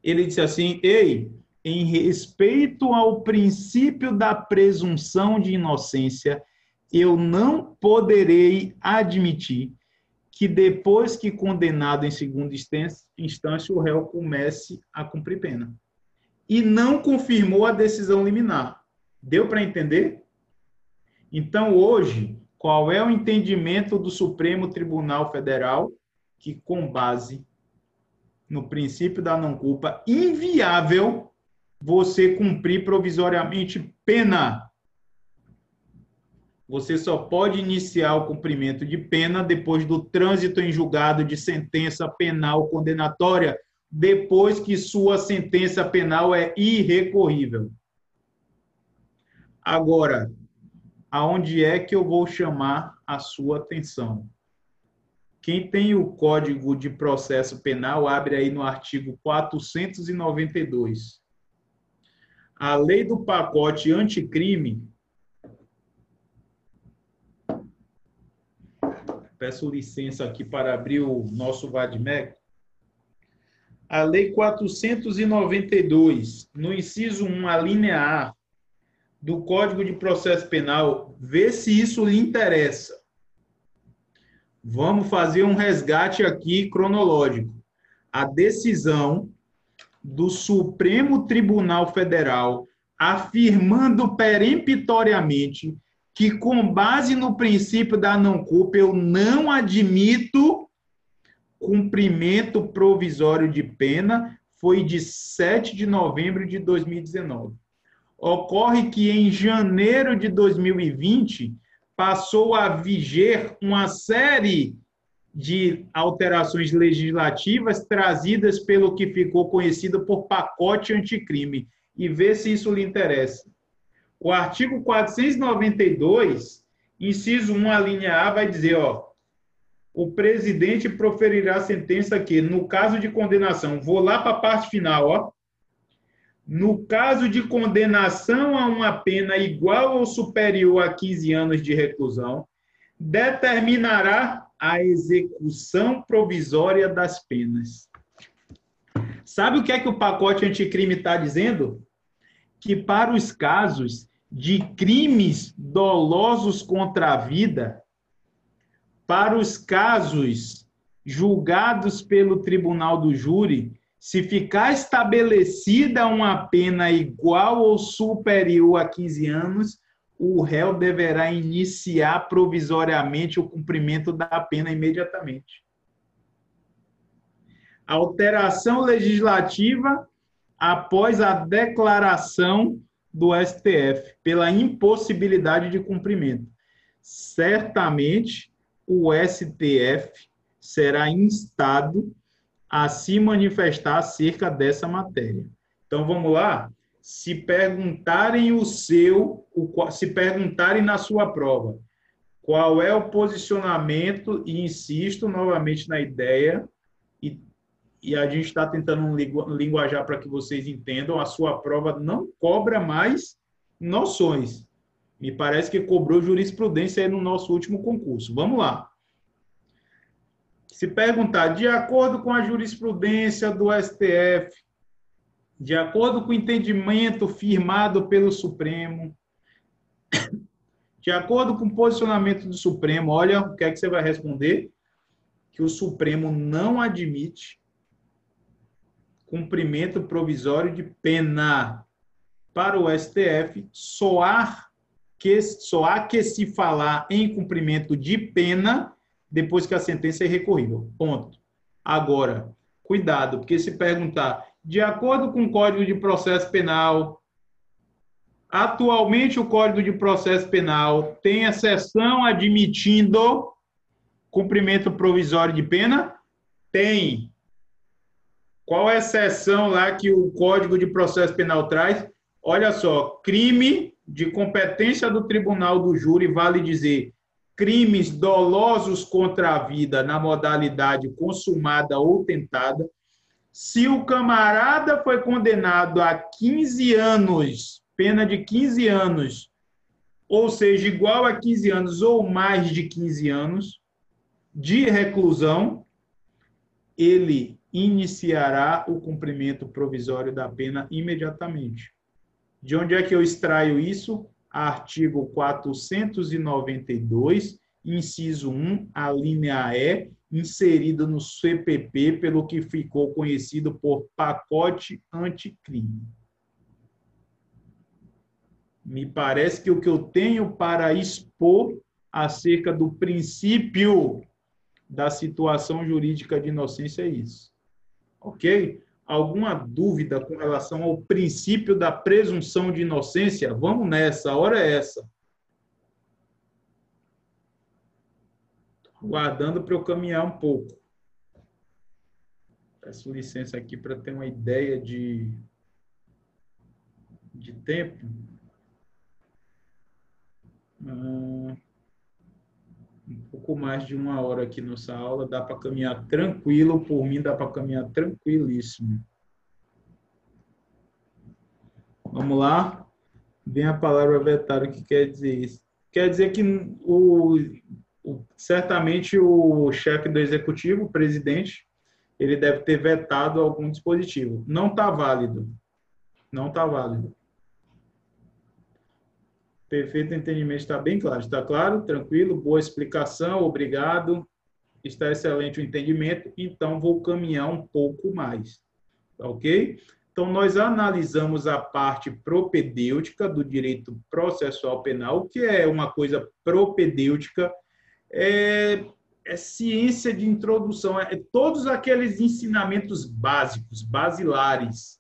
Ele disse assim: ei, em respeito ao princípio da presunção de inocência, eu não poderei admitir que depois que condenado em segunda instância, o réu comece a cumprir pena. E não confirmou a decisão liminar. Deu para entender? Então, hoje, qual é o entendimento do Supremo Tribunal Federal que, com base no princípio da não-culpa, inviável você cumprir provisoriamente pena. Você só pode iniciar o cumprimento de pena depois do trânsito em julgado de sentença penal condenatória, depois que sua sentença penal é irrecorrível. Agora, aonde é que eu vou chamar a sua atenção? Quem tem o Código de Processo Penal, abre aí no artigo 492. A lei do pacote anticrime. Peço licença aqui para abrir o nosso VADMEC. A lei 492, no inciso 1, a linha A, do Código de Processo Penal, vê se isso lhe interessa. Vamos fazer um resgate aqui cronológico. A decisão do Supremo Tribunal Federal afirmando peremptoriamente que, com base no princípio da não-culpa, eu não admito cumprimento provisório de pena, foi de 7 de novembro de 2019. Ocorre que em janeiro de 2020 passou a viger uma série de alterações legislativas trazidas pelo que ficou conhecido por pacote anticrime e vê se isso lhe interessa. O artigo 492, inciso 1, a linha A, vai dizer, ó, o presidente proferirá a sentença que, no caso de condenação, vou lá para a parte final, ó. No caso de condenação a uma pena igual ou superior a 15 anos de reclusão, determinará a execução provisória das penas. Sabe o que é que o pacote anticrime está dizendo? Que para os casos de crimes dolosos contra a vida, para os casos julgados pelo tribunal do júri, se ficar estabelecida uma pena igual ou superior a 15 anos, o réu deverá iniciar provisoriamente o cumprimento da pena imediatamente. Alteração legislativa após a declaração do STF pela impossibilidade de cumprimento. Certamente, o STF será instado a se manifestar acerca dessa matéria. Então vamos lá? Se perguntarem o seu, se perguntarem na sua prova, qual é o posicionamento, e insisto novamente na ideia, e, e a gente está tentando linguajar para que vocês entendam, a sua prova não cobra mais noções. Me parece que cobrou jurisprudência aí no nosso último concurso. Vamos lá se perguntar, de acordo com a jurisprudência do STF, de acordo com o entendimento firmado pelo Supremo, de acordo com o posicionamento do Supremo, olha o que é que você vai responder? Que o Supremo não admite cumprimento provisório de pena para o STF, soar que, soar que se falar em cumprimento de pena depois que a sentença é recorrível. Ponto. Agora, cuidado, porque se perguntar, de acordo com o Código de Processo Penal, atualmente o Código de Processo Penal tem exceção admitindo cumprimento provisório de pena? Tem. Qual é a exceção lá que o Código de Processo Penal traz? Olha só, crime de competência do tribunal do júri vale dizer crimes dolosos contra a vida na modalidade consumada ou tentada, se o camarada foi condenado a 15 anos, pena de 15 anos, ou seja, igual a 15 anos ou mais de 15 anos de reclusão, ele iniciará o cumprimento provisório da pena imediatamente. De onde é que eu extraio isso? Artigo 492, inciso 1, a linha E, inserido no CPP, pelo que ficou conhecido por pacote anticrime. Me parece que o que eu tenho para expor acerca do princípio da situação jurídica de inocência é isso. Ok? Alguma dúvida com relação ao princípio da presunção de inocência? Vamos nessa, a hora é essa. Guardando para eu caminhar um pouco. Peço licença aqui para ter uma ideia de, de tempo. Hum um pouco mais de uma hora aqui nessa aula, dá para caminhar tranquilo, por mim dá para caminhar tranquilíssimo. Vamos lá? Vem a palavra vetar, o que quer dizer isso? Quer dizer que o, o, certamente o chefe do executivo, o presidente, ele deve ter vetado algum dispositivo. Não está válido. Não está válido. Perfeito entendimento, está bem claro. Está claro? Tranquilo? Boa explicação, obrigado. Está excelente o entendimento, então vou caminhar um pouco mais. Tá ok? Então, nós analisamos a parte propedêutica do direito processual penal. Que é uma coisa propedêutica? É, é ciência de introdução, é todos aqueles ensinamentos básicos, basilares,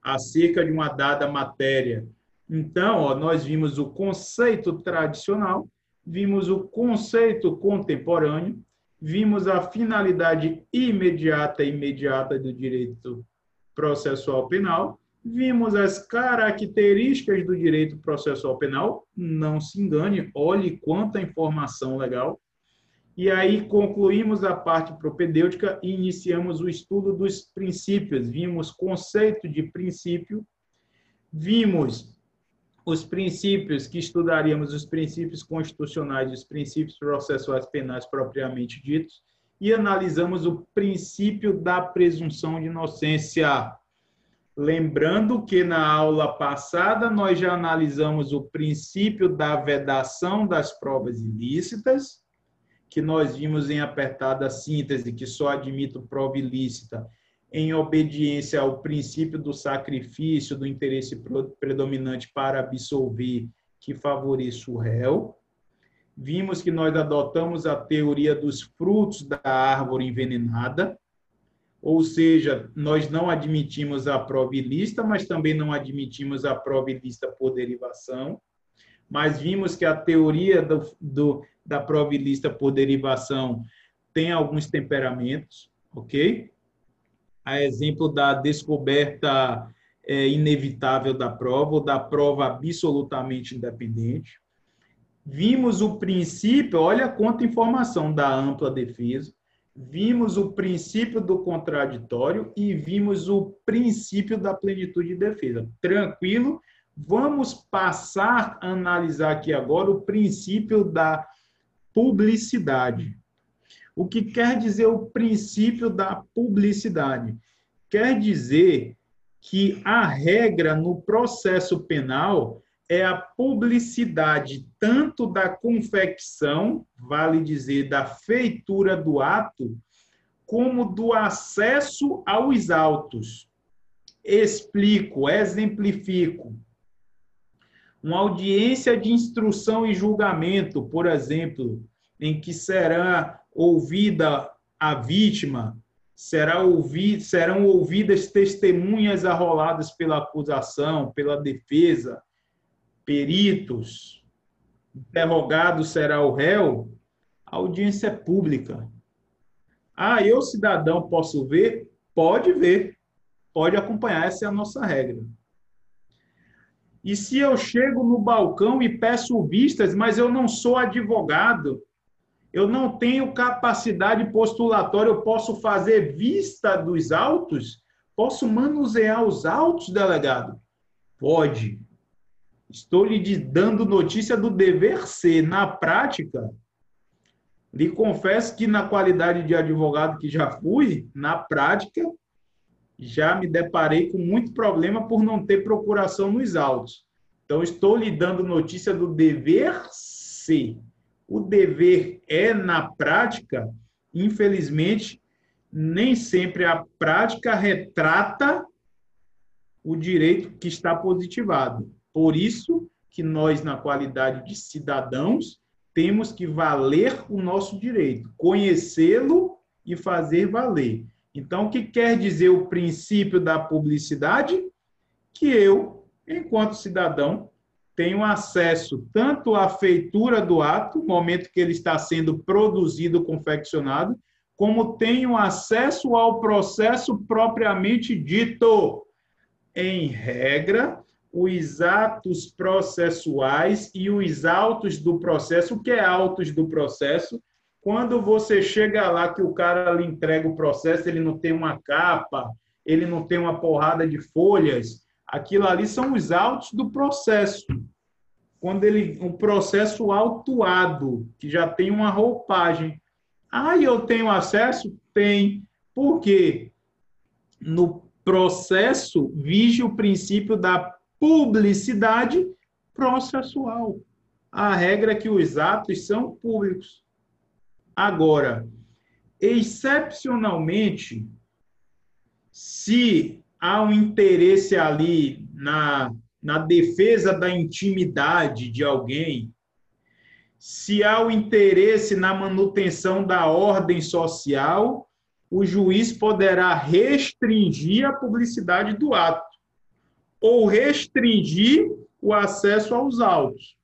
acerca de uma dada matéria então, ó, nós vimos o conceito tradicional, vimos o conceito contemporâneo, vimos a finalidade imediata imediata do direito processual penal Vimos as características do direito processual penal, não se engane, olhe quanta informação legal. E aí concluímos a parte propedêutica e iniciamos o estudo dos princípios. Vimos conceito de princípio, vimos os princípios que estudaríamos os princípios constitucionais os princípios processuais penais propriamente ditos e analisamos o princípio da presunção de inocência. Lembrando que na aula passada nós já analisamos o princípio da vedação das provas ilícitas, que nós vimos em apertada síntese que só admito prova ilícita em obediência ao princípio do sacrifício do interesse predominante para absolver que favoreça o réu. Vimos que nós adotamos a teoria dos frutos da árvore envenenada, ou seja, nós não admitimos a prova ilícita, mas também não admitimos a prova ilícita por derivação. Mas vimos que a teoria do, do, da prova ilícita por derivação tem alguns temperamentos, ok? A exemplo da descoberta é, inevitável da prova, ou da prova absolutamente independente. Vimos o princípio, olha quanta informação da ampla defesa vimos o princípio do contraditório e vimos o princípio da plenitude de defesa. Tranquilo? Vamos passar a analisar aqui agora o princípio da publicidade. O que quer dizer o princípio da publicidade? Quer dizer que a regra no processo penal é a publicidade tanto da confecção, vale dizer, da feitura do ato, como do acesso aos autos. Explico, exemplifico. Uma audiência de instrução e julgamento, por exemplo, em que será ouvida a vítima, será ouvi, serão ouvidas testemunhas arroladas pela acusação, pela defesa, peritos, interrogado será o réu, a audiência é pública. Ah, eu, cidadão, posso ver? Pode ver, pode acompanhar, essa é a nossa regra. E se eu chego no balcão e peço vistas, mas eu não sou advogado, eu não tenho capacidade postulatória, eu posso fazer vista dos autos? Posso manusear os autos, delegado? Pode. Estou lhe dando notícia do dever ser. Na prática, lhe confesso que, na qualidade de advogado que já fui, na prática, já me deparei com muito problema por não ter procuração nos autos. Então, estou lhe dando notícia do dever ser. O dever é, na prática, infelizmente, nem sempre a prática retrata o direito que está positivado. Por isso que nós, na qualidade de cidadãos, temos que valer o nosso direito, conhecê-lo e fazer valer. Então, o que quer dizer o princípio da publicidade? Que eu, enquanto cidadão, tenho acesso tanto à feitura do ato, momento que ele está sendo produzido, confeccionado, como tenho acesso ao processo propriamente dito. Em regra, os atos processuais e os autos do processo. O que é autos do processo? Quando você chega lá que o cara lhe entrega o processo, ele não tem uma capa, ele não tem uma porrada de folhas, aquilo ali são os autos do processo. Quando ele um processo autuado, que já tem uma roupagem. Ah, eu tenho acesso? Tem. Por quê? No processo vige o princípio da publicidade processual. A regra é que os atos são públicos. Agora, excepcionalmente, se há um interesse ali na, na defesa da intimidade de alguém, se há o um interesse na manutenção da ordem social, o juiz poderá restringir a publicidade do ato ou restringir o acesso aos autos.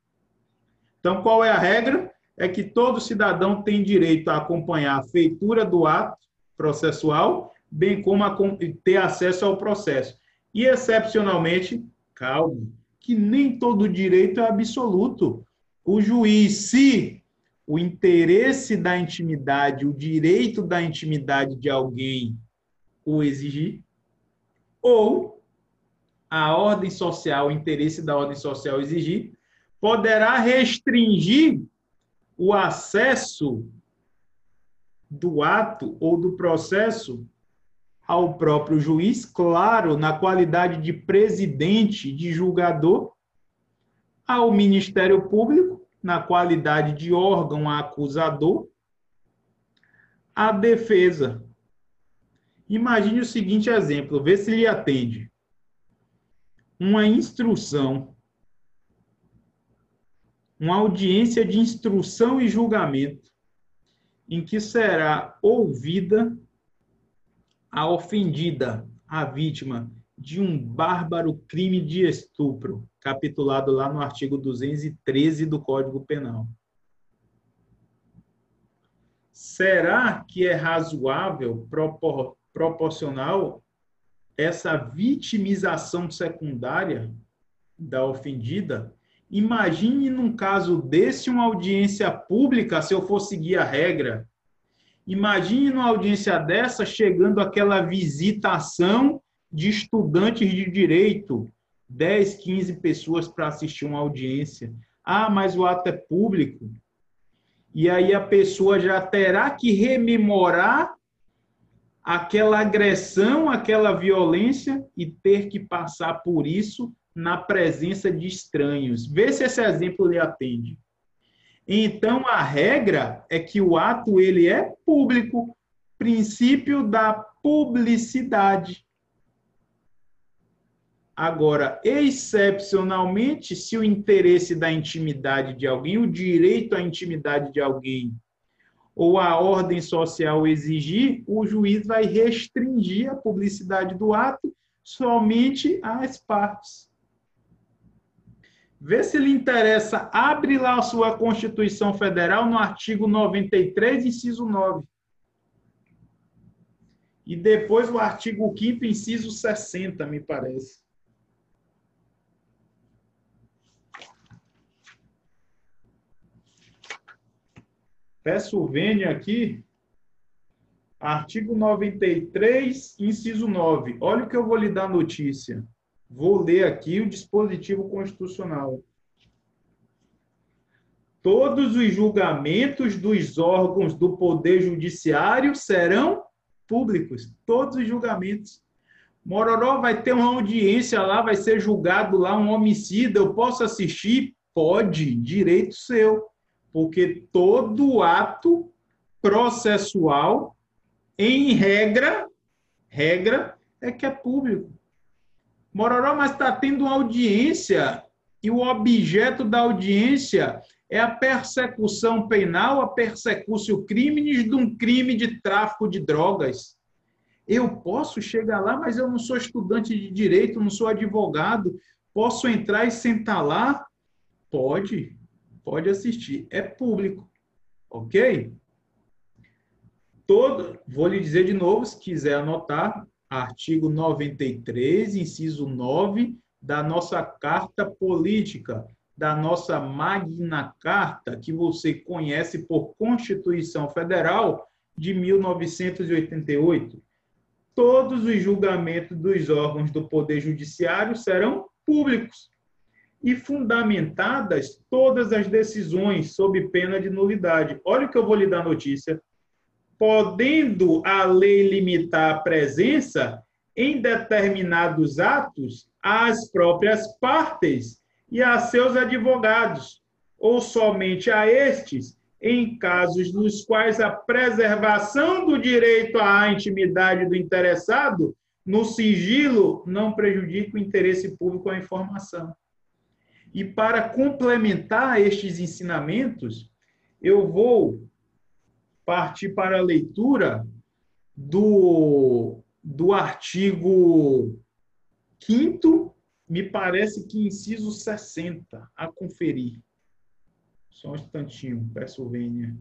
Então, qual é a regra? É que todo cidadão tem direito a acompanhar a feitura do ato processual, bem como a ter acesso ao processo. E, excepcionalmente, calma, que nem todo direito é absoluto. O juiz, se o interesse da intimidade, o direito da intimidade de alguém o exigir, ou a ordem social, o interesse da ordem social exigir, poderá restringir o acesso do ato ou do processo ao próprio juiz, claro, na qualidade de presidente, de julgador, ao Ministério Público, na qualidade de órgão acusador, à defesa. Imagine o seguinte exemplo, vê se lhe atende. Uma instrução, uma audiência de instrução e julgamento, em que será ouvida a ofendida, a vítima de um bárbaro crime de estupro, capitulado lá no artigo 213 do Código Penal. Será que é razoável, propor, proporcional, essa vitimização secundária da ofendida? Imagine num caso desse uma audiência pública, se eu for seguir a regra, Imagine numa audiência dessa chegando aquela visitação de estudantes de direito, 10, 15 pessoas para assistir uma audiência. Ah, mas o ato é público. E aí a pessoa já terá que rememorar aquela agressão, aquela violência e ter que passar por isso na presença de estranhos. Vê se esse exemplo lhe atende. Então a regra é que o ato ele é público, princípio da publicidade. Agora, excepcionalmente, se o interesse da intimidade de alguém, o direito à intimidade de alguém, ou a ordem social exigir, o juiz vai restringir a publicidade do ato somente às partes. Vê se lhe interessa, abre lá a sua Constituição Federal no artigo 93, inciso 9. E depois o artigo 5 inciso 60, me parece. Peço vênia aqui, artigo 93, inciso 9. Olha o que eu vou lhe dar notícia. Vou ler aqui o dispositivo constitucional. Todos os julgamentos dos órgãos do Poder Judiciário serão públicos. Todos os julgamentos. Mororó vai ter uma audiência lá, vai ser julgado lá um homicida. Eu posso assistir? Pode, direito seu. Porque todo ato processual, em regra, regra, é que é público. Mororó, mas está tendo audiência e o objeto da audiência é a persecução penal, a persecução crimes de um crime de tráfico de drogas. Eu posso chegar lá, mas eu não sou estudante de direito, não sou advogado. Posso entrar e sentar lá? Pode, pode assistir. É público, ok? Todo, vou lhe dizer de novo, se quiser anotar, artigo 93, inciso 9 da nossa Carta Política, da nossa Magna Carta, que você conhece por Constituição Federal de 1988. Todos os julgamentos dos órgãos do Poder Judiciário serão públicos e fundamentadas todas as decisões sob pena de nulidade. Olha o que eu vou lhe dar notícia podendo a lei limitar a presença em determinados atos às próprias partes e a seus advogados, ou somente a estes, em casos nos quais a preservação do direito à intimidade do interessado no sigilo não prejudica o interesse público à informação. E para complementar estes ensinamentos, eu vou partir para a leitura do, do artigo 5 me parece que inciso 60, a conferir. Só um instantinho, peço vênia.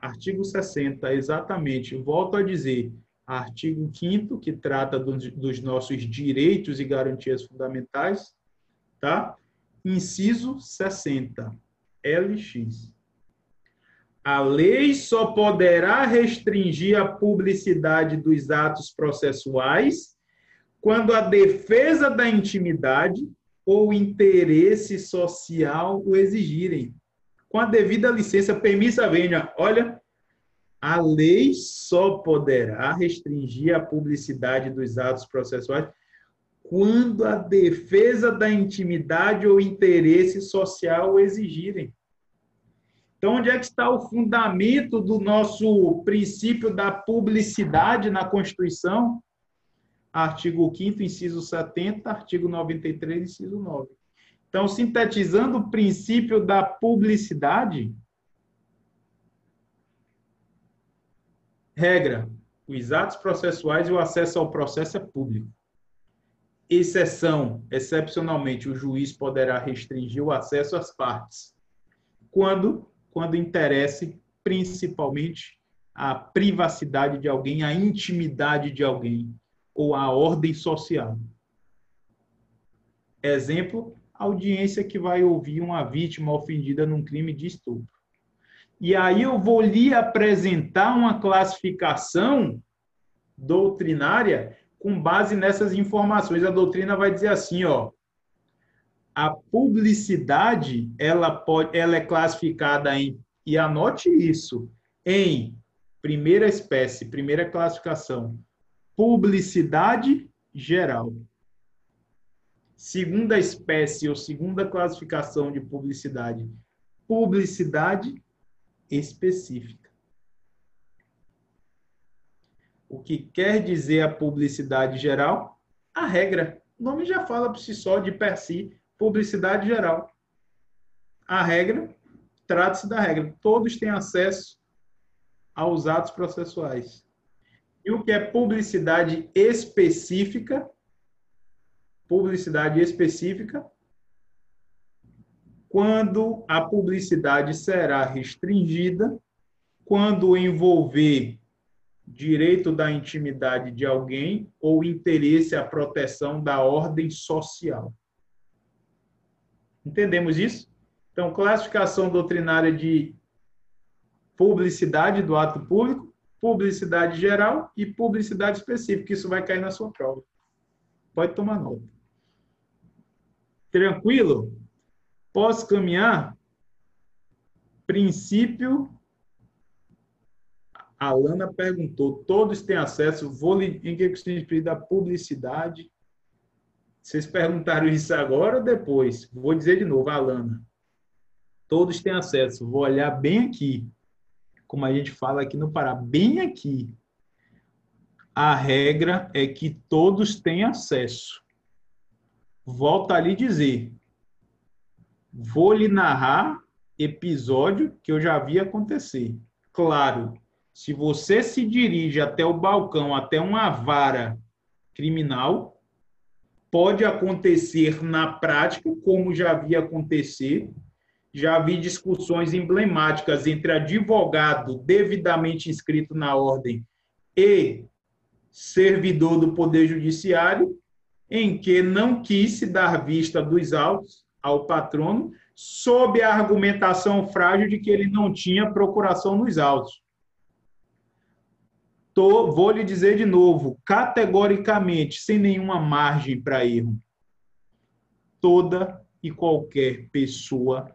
Artigo 60, exatamente. Volto a dizer, Artigo 5 que trata dos, dos nossos direitos e garantias fundamentais, tá? Inciso 60, LX. A lei só poderá restringir a publicidade dos atos processuais quando a defesa da intimidade ou interesse social o exigirem. Com a devida licença, permissa venha. Olha, a lei só poderá restringir a publicidade dos atos processuais quando a defesa da intimidade ou interesse social o exigirem. Então, onde é que está o fundamento do nosso princípio da publicidade na Constituição? Artigo 5 inciso 70, artigo 93, inciso 9. Então, sintetizando o princípio da publicidade, Regra: os atos processuais e o acesso ao processo é público. Exceção: excepcionalmente, o juiz poderá restringir o acesso às partes. Quando? Quando interesse principalmente a privacidade de alguém, a intimidade de alguém ou a ordem social. Exemplo: audiência que vai ouvir uma vítima ofendida num crime de estupro. E aí eu vou lhe apresentar uma classificação doutrinária com base nessas informações. A doutrina vai dizer assim, ó, a publicidade, ela pode ela é classificada em e anote isso, em primeira espécie, primeira classificação, publicidade geral. Segunda espécie ou segunda classificação de publicidade, publicidade específica. O que quer dizer a publicidade geral? A regra. O nome já fala por si só, de per si, publicidade geral. A regra, trata-se da regra. Todos têm acesso aos atos processuais. E o que é publicidade específica? Publicidade específica quando a publicidade será restringida, quando envolver direito da intimidade de alguém ou interesse à proteção da ordem social. Entendemos isso? Então, classificação doutrinária de publicidade do ato público, publicidade geral e publicidade específica. Isso vai cair na sua prova. Pode tomar nota. Tranquilo? Posso caminhar? Princípio. A Lana perguntou: todos têm acesso? Vou em que da publicidade? Vocês perguntaram isso agora ou depois? Vou dizer de novo, Alana. Todos têm acesso. Vou olhar bem aqui. Como a gente fala aqui no Pará, bem aqui. A regra é que todos têm acesso. Volto ali dizer vou lhe narrar episódio que eu já vi acontecer. Claro, se você se dirige até o balcão, até uma vara criminal, pode acontecer na prática, como já vi acontecer. Já vi discussões emblemáticas entre advogado devidamente inscrito na ordem e servidor do Poder Judiciário, em que não quis se dar vista dos autos ao patrono, sob a argumentação frágil de que ele não tinha procuração nos autos. Tô, vou lhe dizer de novo, categoricamente, sem nenhuma margem para erro, toda e qualquer pessoa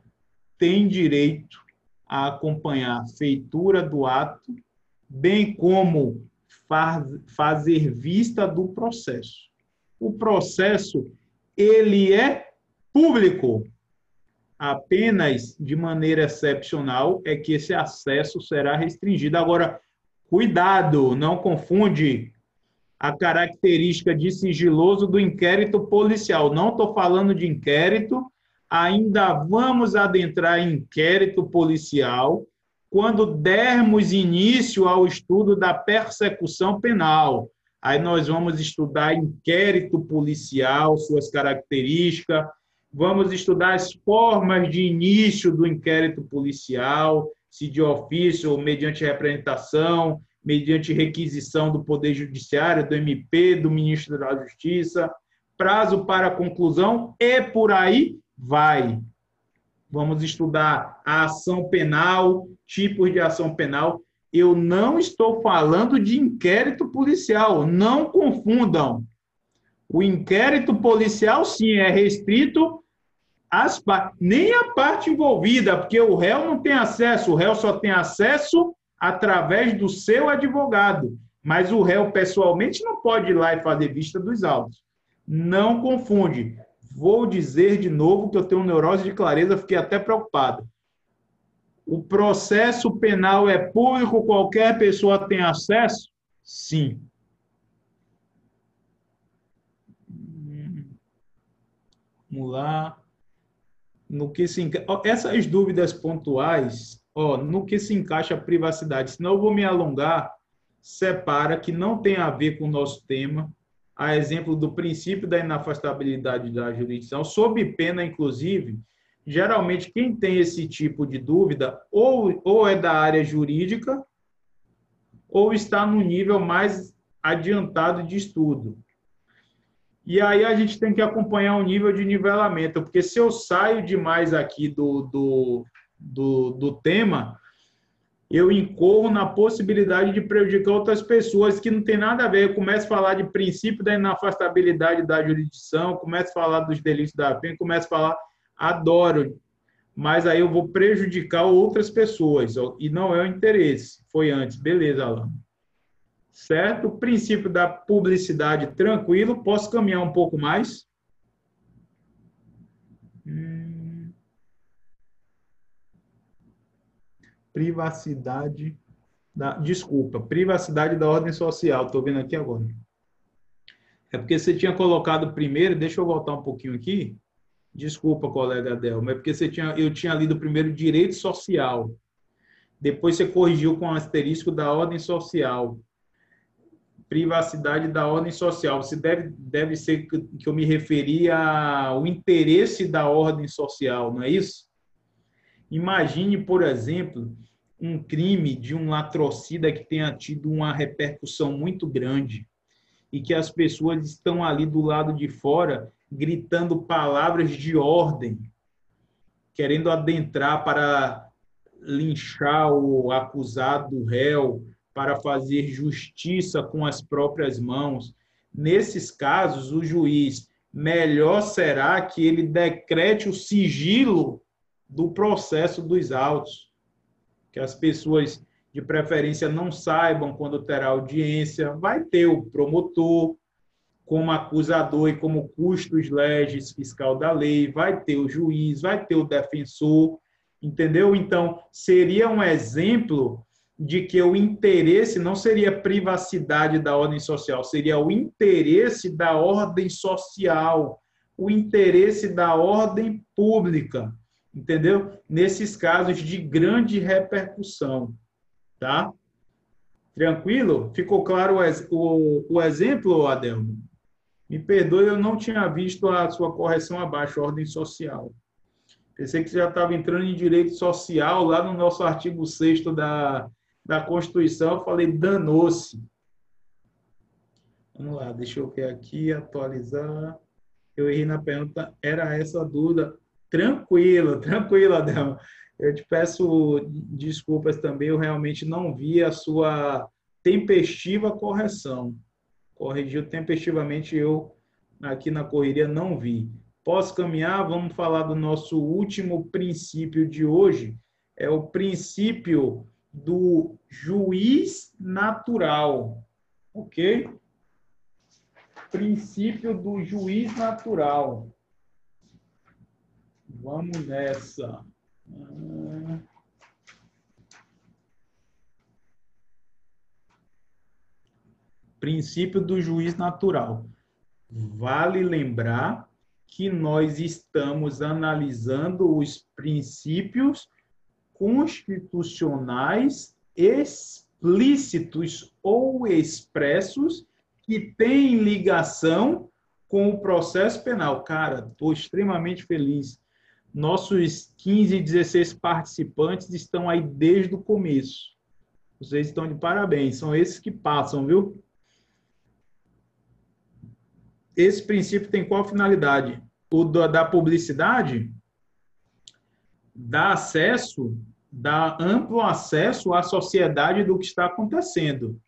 tem direito a acompanhar a feitura do ato, bem como faz, fazer vista do processo. O processo ele é público. Apenas de maneira excepcional é que esse acesso será restringido. Agora, cuidado, não confunde a característica de sigiloso do inquérito policial. Não estou falando de inquérito, ainda vamos adentrar em inquérito policial quando dermos início ao estudo da persecução penal. Aí nós vamos estudar inquérito policial, suas características, Vamos estudar as formas de início do inquérito policial, se de ofício ou mediante representação, mediante requisição do Poder Judiciário, do MP, do Ministro da Justiça, prazo para conclusão e por aí vai. Vamos estudar a ação penal, tipos de ação penal. Eu não estou falando de inquérito policial, não confundam. O inquérito policial, sim, é restrito às nem a parte envolvida, porque o réu não tem acesso, o réu só tem acesso através do seu advogado. Mas o réu, pessoalmente, não pode ir lá e fazer vista dos autos. Não confunde. Vou dizer de novo que eu tenho neurose de clareza, fiquei até preocupado. O processo penal é público, qualquer pessoa tem acesso? Sim. Vamos lá. No que se. Essas dúvidas pontuais, ó, no que se encaixa a privacidade, senão eu vou me alongar, separa que não tem a ver com o nosso tema, a exemplo do princípio da inafastabilidade da jurisdição, sob pena, inclusive, geralmente quem tem esse tipo de dúvida ou, ou é da área jurídica ou está no nível mais adiantado de estudo. E aí a gente tem que acompanhar o nível de nivelamento, porque se eu saio demais aqui do, do, do, do tema, eu incorro na possibilidade de prejudicar outras pessoas que não tem nada a ver. Eu começo a falar de princípio da inafastabilidade da jurisdição, começo a falar dos delitos da pena, começo a falar, adoro, mas aí eu vou prejudicar outras pessoas, e não é o interesse. Foi antes, beleza, Alan certo? O princípio da publicidade tranquilo. Posso caminhar um pouco mais? Hum. Privacidade da, desculpa, privacidade da ordem social. Estou vendo aqui agora. É porque você tinha colocado primeiro, deixa eu voltar um pouquinho aqui. Desculpa, colega Adel, é porque você tinha, eu tinha lido primeiro direito social. Depois você corrigiu com o asterisco da ordem social privacidade da ordem social. Você deve, deve ser que, eu me referia ao interesse da ordem social, não é isso? Imagine, por exemplo, um crime de um latrocida que tenha tido uma repercussão muito grande e que as pessoas estão ali do lado de fora gritando palavras de ordem, querendo adentrar para linchar o acusado, o réu, para fazer justiça com as próprias mãos. Nesses casos, o juiz melhor será que ele decrete o sigilo do processo dos autos, que as pessoas de preferência não saibam quando terá audiência, vai ter o promotor como acusador e como custos legis fiscal da lei, vai ter o juiz, vai ter o defensor, entendeu? Então, seria um exemplo de que o interesse não seria privacidade da ordem social, seria o interesse da ordem social, o interesse da ordem pública, entendeu? Nesses casos de grande repercussão, tá? Tranquilo? Ficou claro o, o, o exemplo, Adelmo? Me perdoe, eu não tinha visto a sua correção abaixo, ordem social. Pensei que você já estava entrando em direito social lá no nosso artigo 6 da, da Constituição, eu falei, danou-se. Vamos lá, deixa eu ver aqui, atualizar. Eu errei na pergunta, era essa a dúvida. Tranquilo, <laughs> tranquilo, Adel. Eu te peço desculpas também, eu realmente não vi a sua tempestiva correção. Corrigiu tempestivamente, eu aqui na correria não vi. Posso caminhar? Vamos falar do nosso último princípio de hoje. É o princípio do juiz natural, ok? Princípio do juiz natural. Vamos nessa. Princípio do juiz natural. Vale lembrar que nós estamos analisando os princípios constitucionais explícitos ou expressos que têm ligação com o processo penal. Cara, estou extremamente feliz. Nossos 15, 16 participantes estão aí desde o começo. Vocês estão de parabéns. São esses que passam, viu? Esse princípio tem qual finalidade? O da publicidade dá acesso, dá amplo acesso à sociedade do que está acontecendo.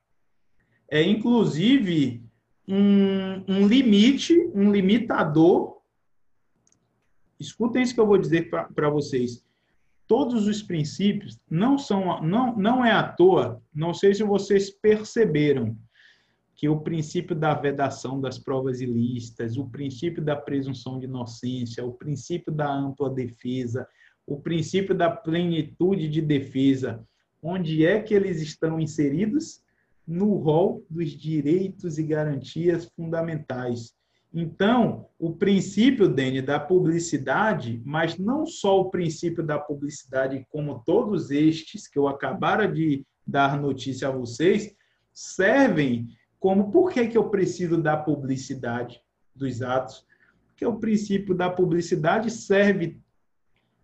É, inclusive, um, um limite, um limitador. Escutem isso que eu vou dizer para vocês. Todos os princípios não são, não, não é à toa, não sei se vocês perceberam, que o princípio da vedação das provas ilícitas, o princípio da presunção de inocência, o princípio da ampla defesa, o princípio da plenitude de defesa, onde é que eles estão inseridos? No rol dos direitos e garantias fundamentais. Então, o princípio, Dene, da publicidade, mas não só o princípio da publicidade, como todos estes que eu acabara de dar notícia a vocês, servem como por que, que eu preciso da publicidade dos atos? Porque o princípio da publicidade serve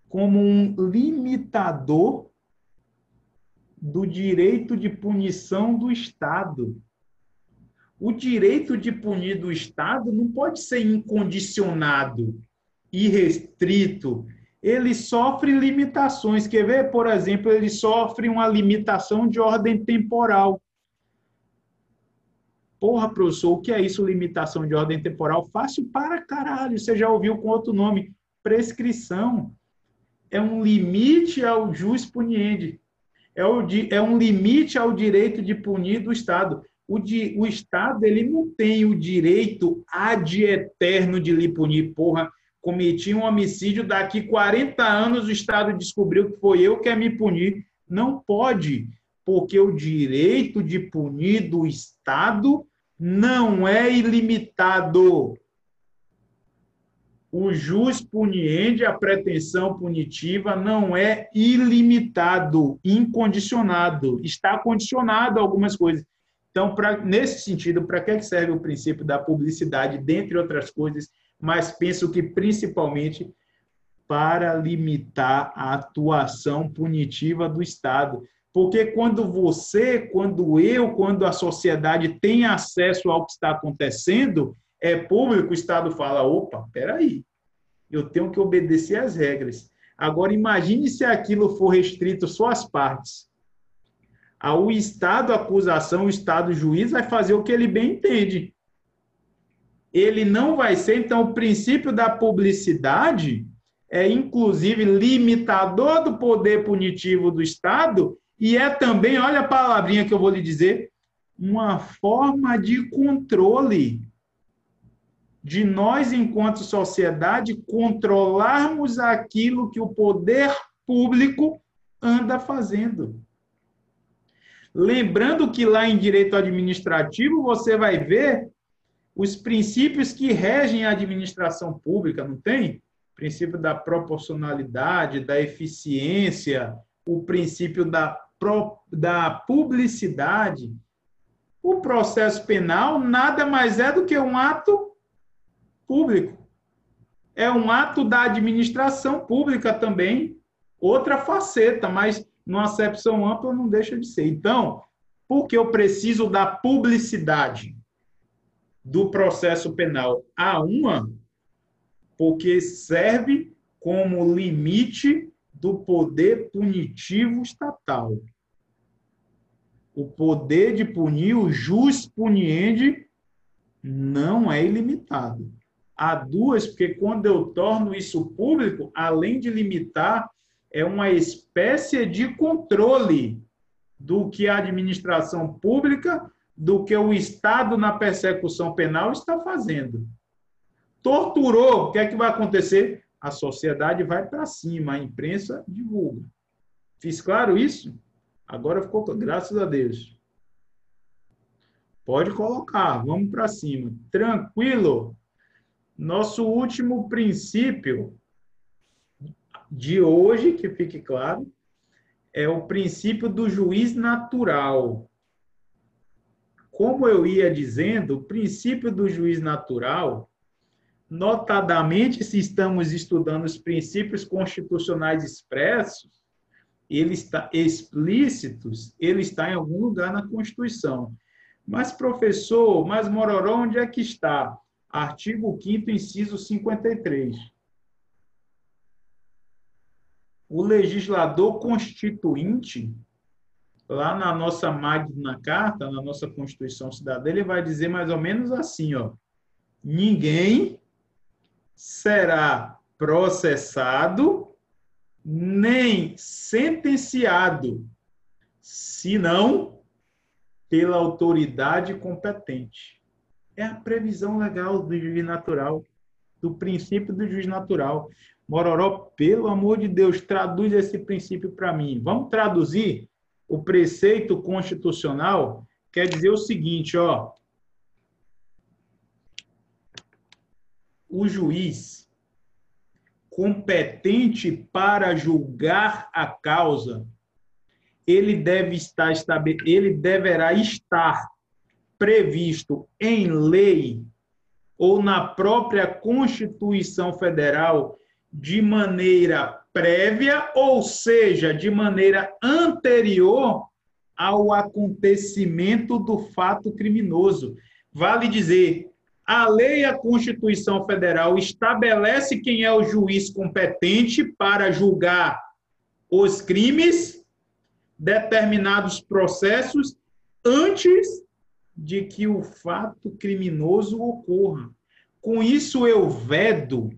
como um limitador do direito de punição do Estado. O direito de punir do Estado não pode ser incondicionado, irrestrito. Ele sofre limitações. Quer ver, por exemplo, ele sofre uma limitação de ordem temporal. Porra, professor, o que é isso, limitação de ordem temporal? Fácil para caralho. Você já ouviu com outro nome? Prescrição. É um limite ao jus puniendi. É, o, é um limite ao direito de punir do Estado. O, di, o Estado ele não tem o direito ad eterno de lhe punir. Porra, cometi um homicídio, daqui 40 anos o Estado descobriu que foi eu que me punir. Não pode porque o direito de punir do Estado não é ilimitado. O jus puniendi, a pretensão punitiva, não é ilimitado, incondicionado. Está condicionado a algumas coisas. Então, pra, nesse sentido, para que serve o princípio da publicidade, dentre outras coisas, mas penso que principalmente para limitar a atuação punitiva do Estado. Porque quando você, quando eu, quando a sociedade tem acesso ao que está acontecendo, é público, o Estado fala: opa, peraí, eu tenho que obedecer às regras. Agora, imagine se aquilo for restrito só às partes. O Estado acusação, o Estado juiz vai fazer o que ele bem entende. Ele não vai ser, então, o princípio da publicidade é, inclusive, limitador do poder punitivo do Estado e é também, olha a palavrinha que eu vou lhe dizer, uma forma de controle de nós, enquanto sociedade, controlarmos aquilo que o poder público anda fazendo. Lembrando que lá em direito administrativo você vai ver os princípios que regem a administração pública, não tem? O princípio da proporcionalidade, da eficiência, o princípio da da publicidade, o processo penal nada mais é do que um ato público. É um ato da administração pública também, outra faceta, mas numa acepção ampla não deixa de ser. Então, por que eu preciso da publicidade do processo penal? A uma, porque serve como limite do poder punitivo estatal. O poder de punir, o jus puniendi, não é ilimitado. Há duas, porque quando eu torno isso público, além de limitar, é uma espécie de controle do que a administração pública, do que o Estado na persecução penal está fazendo. Torturou, o que é que vai acontecer? a sociedade vai para cima, a imprensa divulga. Fiz claro isso? Agora ficou, graças a Deus. Pode colocar, vamos para cima. Tranquilo? Nosso último princípio de hoje, que fique claro, é o princípio do juiz natural. Como eu ia dizendo, o princípio do juiz natural notadamente se estamos estudando os princípios constitucionais expressos, ele está explícitos, ele está em algum lugar na Constituição. Mas, professor, mas Mororó, onde é que está? Artigo 5 inciso 53. O legislador constituinte, lá na nossa Magna Carta, na nossa Constituição Cidadã, ele vai dizer mais ou menos assim, ó: ninguém será processado nem sentenciado, senão pela autoridade competente. É a previsão legal do juiz natural, do princípio do juiz natural. Mororó, pelo amor de Deus, traduz esse princípio para mim. Vamos traduzir? O preceito constitucional quer dizer o seguinte, ó. O juiz competente para julgar a causa, ele deve estar ele deverá estar previsto em lei ou na própria Constituição Federal de maneira prévia, ou seja, de maneira anterior ao acontecimento do fato criminoso. Vale dizer, a lei e a Constituição Federal estabelece quem é o juiz competente para julgar os crimes, determinados processos, antes de que o fato criminoso ocorra. Com isso, eu vedo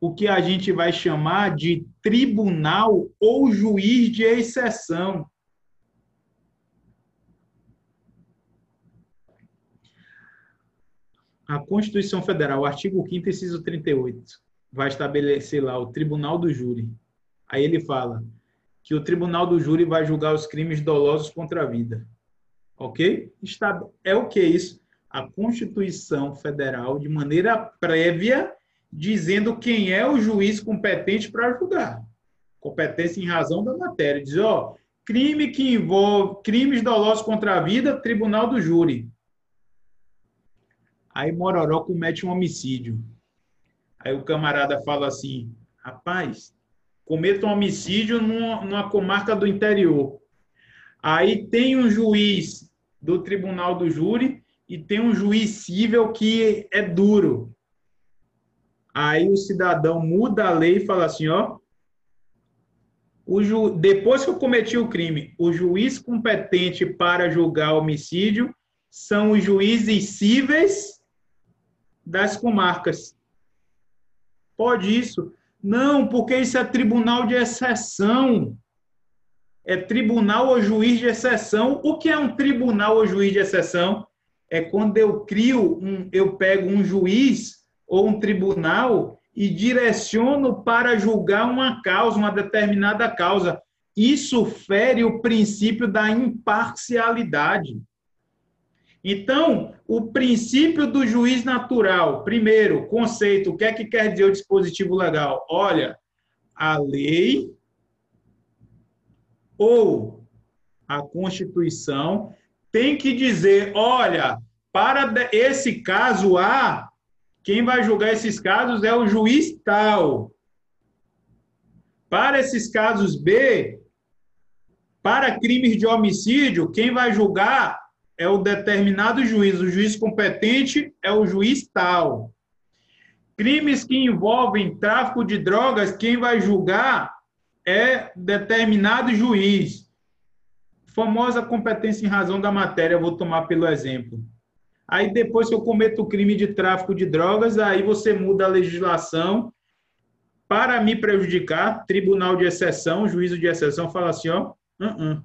o que a gente vai chamar de tribunal ou juiz de exceção. a Constituição Federal, artigo 5 inciso 38, vai estabelecer lá o Tribunal do Júri. Aí ele fala que o Tribunal do Júri vai julgar os crimes dolosos contra a vida. Ok? Está, é o que isso? A Constituição Federal, de maneira prévia, dizendo quem é o juiz competente para julgar. Competência em razão da matéria. Diz, ó, crime que envolve crimes dolosos contra a vida, Tribunal do Júri. Aí Mororó comete um homicídio. Aí o camarada fala assim: rapaz, cometa um homicídio numa, numa comarca do interior. Aí tem um juiz do tribunal do júri e tem um juiz civil que é duro. Aí o cidadão muda a lei e fala assim: ó, o ju... depois que eu cometi o crime, o juiz competente para julgar homicídio são os juízes cíveis das comarcas. Pode isso? Não, porque isso é tribunal de exceção. É tribunal ou juiz de exceção. O que é um tribunal ou juiz de exceção? É quando eu crio, um, eu pego um juiz ou um tribunal e direciono para julgar uma causa, uma determinada causa. Isso fere o princípio da imparcialidade. Então, o princípio do juiz natural, primeiro, conceito, o que é que quer dizer o dispositivo legal? Olha, a lei ou a Constituição tem que dizer, olha, para esse caso A, quem vai julgar esses casos é o juiz tal. Para esses casos B, para crimes de homicídio, quem vai julgar é o determinado juiz. O juiz competente é o juiz tal. Crimes que envolvem tráfico de drogas, quem vai julgar é determinado juiz. Famosa competência em razão da matéria, vou tomar pelo exemplo. Aí depois que eu cometo o crime de tráfico de drogas, aí você muda a legislação para me prejudicar, tribunal de exceção, juízo de exceção fala assim, ó, uh -uh.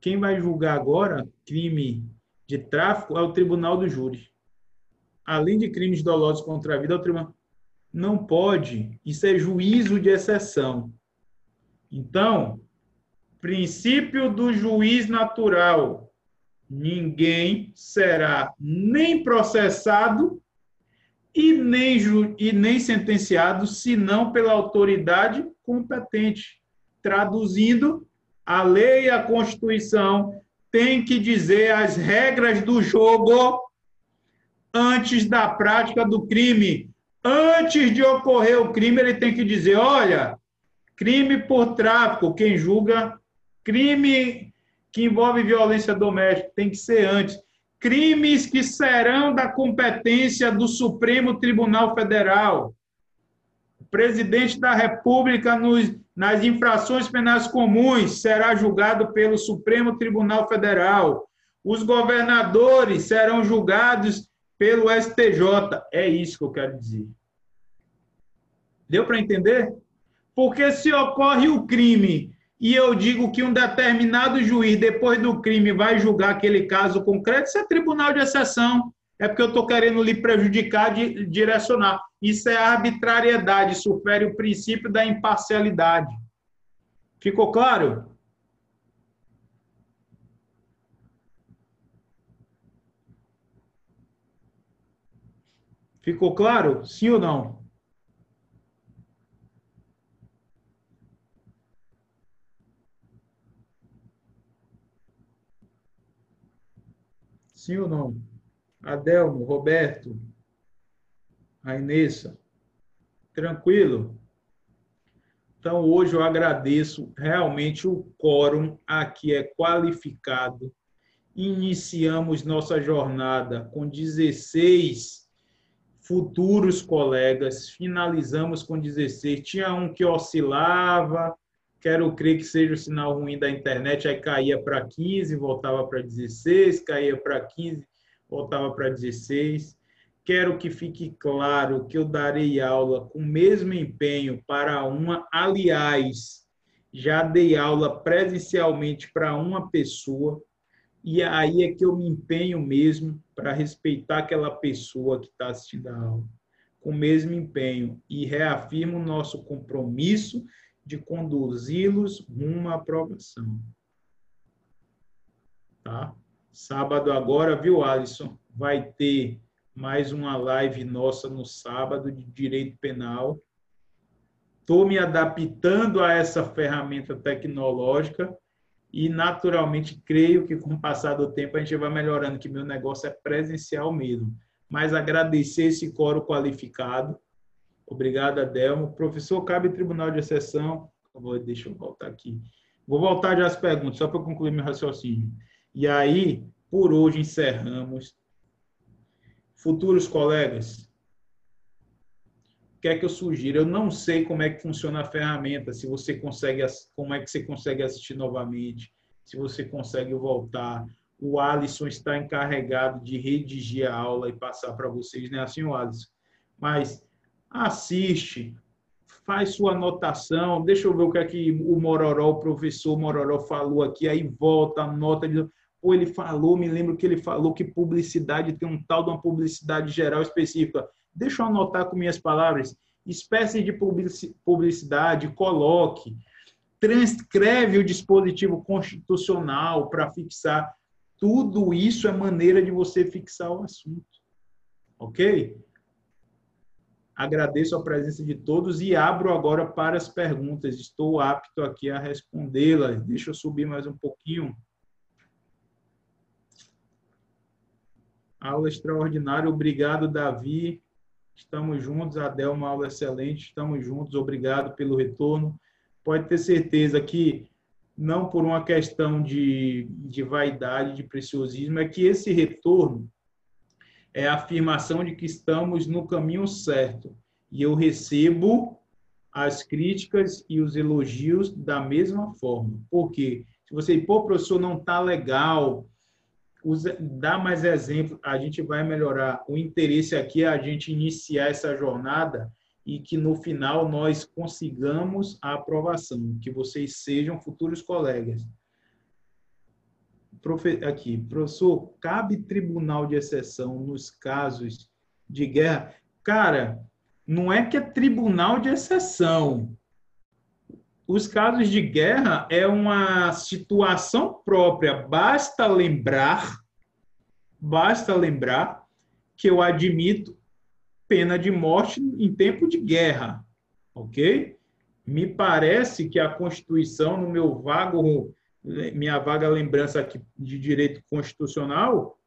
Quem vai julgar agora crime de tráfico é o tribunal do júri. Além de crimes dolosos contra a vida, é o tribunal. Não pode. Isso é juízo de exceção. Então, princípio do juiz natural. Ninguém será nem processado e nem, e nem sentenciado, senão pela autoridade competente. Traduzindo, a lei e a Constituição tem que dizer as regras do jogo antes da prática do crime. Antes de ocorrer o crime, ele tem que dizer: olha, Crime por tráfico, quem julga crime que envolve violência doméstica tem que ser antes. Crimes que serão da competência do Supremo Tribunal Federal. O presidente da República nos, nas infrações penais comuns será julgado pelo Supremo Tribunal Federal. Os governadores serão julgados pelo STJ. É isso que eu quero dizer. Deu para entender? Porque se ocorre o crime e eu digo que um determinado juiz, depois do crime, vai julgar aquele caso concreto, isso é tribunal de exceção. É porque eu estou querendo lhe prejudicar, de, direcionar. Isso é arbitrariedade, supere o princípio da imparcialidade. Ficou claro? Ficou claro? Sim ou não? Sim ou não? Adelmo, Roberto, a Inessa. Tranquilo? Então, hoje eu agradeço realmente o quórum aqui é qualificado. Iniciamos nossa jornada com 16 futuros colegas, finalizamos com 16. Tinha um que oscilava, quero crer que seja o sinal ruim da internet, aí caía para 15, voltava para 16, caía para 15, voltava para 16. Quero que fique claro que eu darei aula com o mesmo empenho para uma, aliás, já dei aula presencialmente para uma pessoa, e aí é que eu me empenho mesmo para respeitar aquela pessoa que está assistindo a aula, com o mesmo empenho, e reafirmo o nosso compromisso de conduzi-los à aprovação. Tá? Sábado agora, viu, Alisson? Vai ter mais uma live nossa no sábado de direito penal. Estou me adaptando a essa ferramenta tecnológica e, naturalmente, creio que com o passar do tempo a gente vai melhorando, que meu negócio é presencial mesmo. Mas agradecer esse coro qualificado Obrigado, Adelmo. Professor, cabe tribunal de exceção. Deixa eu voltar aqui. Vou voltar já às perguntas, só para concluir meu raciocínio. E aí, por hoje, encerramos. Futuros colegas, o que é que eu sugiro? Eu não sei como é que funciona a ferramenta, se você consegue, como é que você consegue assistir novamente, se você consegue voltar. O Alisson está encarregado de redigir a aula e passar para vocês, não é assim, Alisson? Mas assiste, faz sua anotação, deixa eu ver o que é que o Mororó, o professor Mororó falou aqui, aí volta, anota, ou ele falou, me lembro que ele falou que publicidade tem um tal de uma publicidade geral específica. Deixa eu anotar com minhas palavras, espécie de publicidade, coloque, transcreve o dispositivo constitucional para fixar. Tudo isso é maneira de você fixar o assunto. Ok? Agradeço a presença de todos e abro agora para as perguntas. Estou apto aqui a respondê-las. Deixa eu subir mais um pouquinho. Aula extraordinária. Obrigado, Davi. Estamos juntos. Adel, uma aula excelente. Estamos juntos. Obrigado pelo retorno. Pode ter certeza que, não por uma questão de, de vaidade, de preciosismo, é que esse retorno é a afirmação de que estamos no caminho certo. E eu recebo as críticas e os elogios da mesma forma. Por quê? Se você, pô, professor, não está legal, usa, dá mais exemplo, a gente vai melhorar. O interesse aqui é a gente iniciar essa jornada e que no final nós consigamos a aprovação, que vocês sejam futuros colegas aqui, professor, cabe tribunal de exceção nos casos de guerra? Cara, não é que é tribunal de exceção. Os casos de guerra é uma situação própria. Basta lembrar, basta lembrar que eu admito pena de morte em tempo de guerra, ok? Me parece que a Constituição, no meu vago minha vaga lembrança aqui de direito constitucional,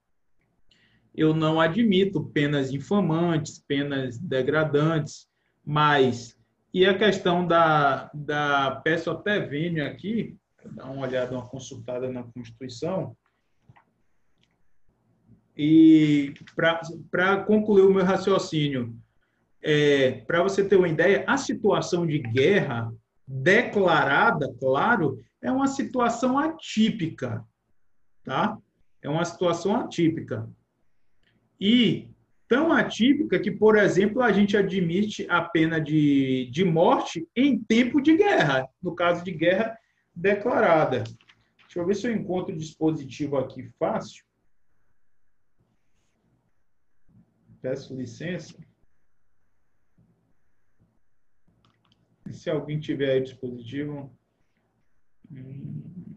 eu não admito penas infamantes, penas degradantes, mas e a questão da, da peço até venho aqui, dar uma olhada, uma consultada na Constituição, e para concluir o meu raciocínio, é, para você ter uma ideia, a situação de guerra declarada, claro, é uma situação atípica, tá? É uma situação atípica. E tão atípica que, por exemplo, a gente admite a pena de, de morte em tempo de guerra, no caso de guerra declarada. Deixa eu ver se eu encontro o dispositivo aqui fácil. Peço licença. Se alguém tiver aí dispositivo. Hum.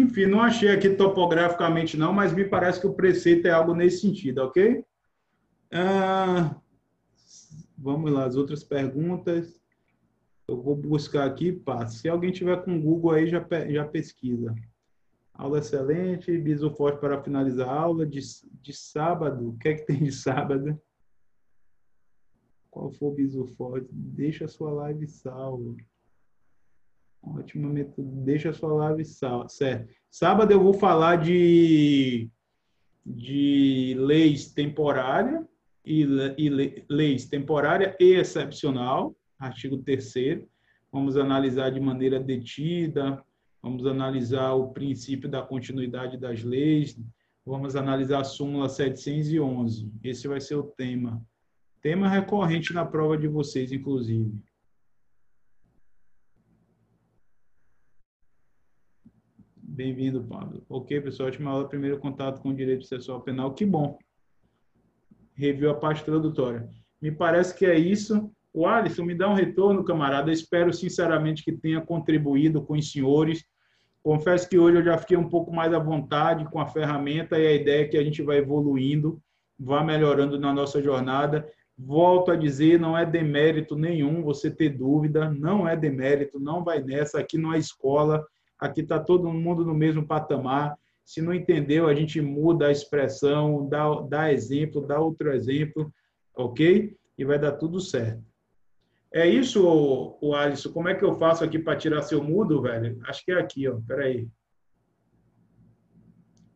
Enfim, não achei aqui topograficamente não, mas me parece que o preceito é algo nesse sentido, ok? Ah, vamos lá, as outras perguntas. Eu vou buscar aqui, pá. Se alguém tiver com Google aí, já, já pesquisa. Aula excelente, biso forte para finalizar a aula de, de sábado. O que é que tem de sábado? Qual for o biso forte? Deixa a sua live salva. Ótimo método. Deixa a sua live sal, certo. Sábado eu vou falar de, de leis temporária e, e leis temporária e excepcional, artigo 3 Vamos analisar de maneira detida, vamos analisar o princípio da continuidade das leis, vamos analisar a súmula 711. Esse vai ser o tema. Tema recorrente na prova de vocês, inclusive. Bem-vindo, Pablo. Ok, pessoal, última aula, primeiro contato com o direito processual penal. Que bom. Review a parte introdutória. Me parece que é isso. O Alisson, me dá um retorno, camarada. Espero sinceramente que tenha contribuído com os senhores. Confesso que hoje eu já fiquei um pouco mais à vontade com a ferramenta e a ideia é que a gente vai evoluindo, vá melhorando na nossa jornada. Volto a dizer, não é demérito nenhum você ter dúvida, não é demérito, não vai nessa, aqui não é escola, aqui está todo mundo no mesmo patamar. Se não entendeu, a gente muda a expressão, dá, dá exemplo, dá outro exemplo, ok? E vai dar tudo certo. É isso, o Alisson. Como é que eu faço aqui para tirar seu mudo, velho? Acho que é aqui, ó. Peraí.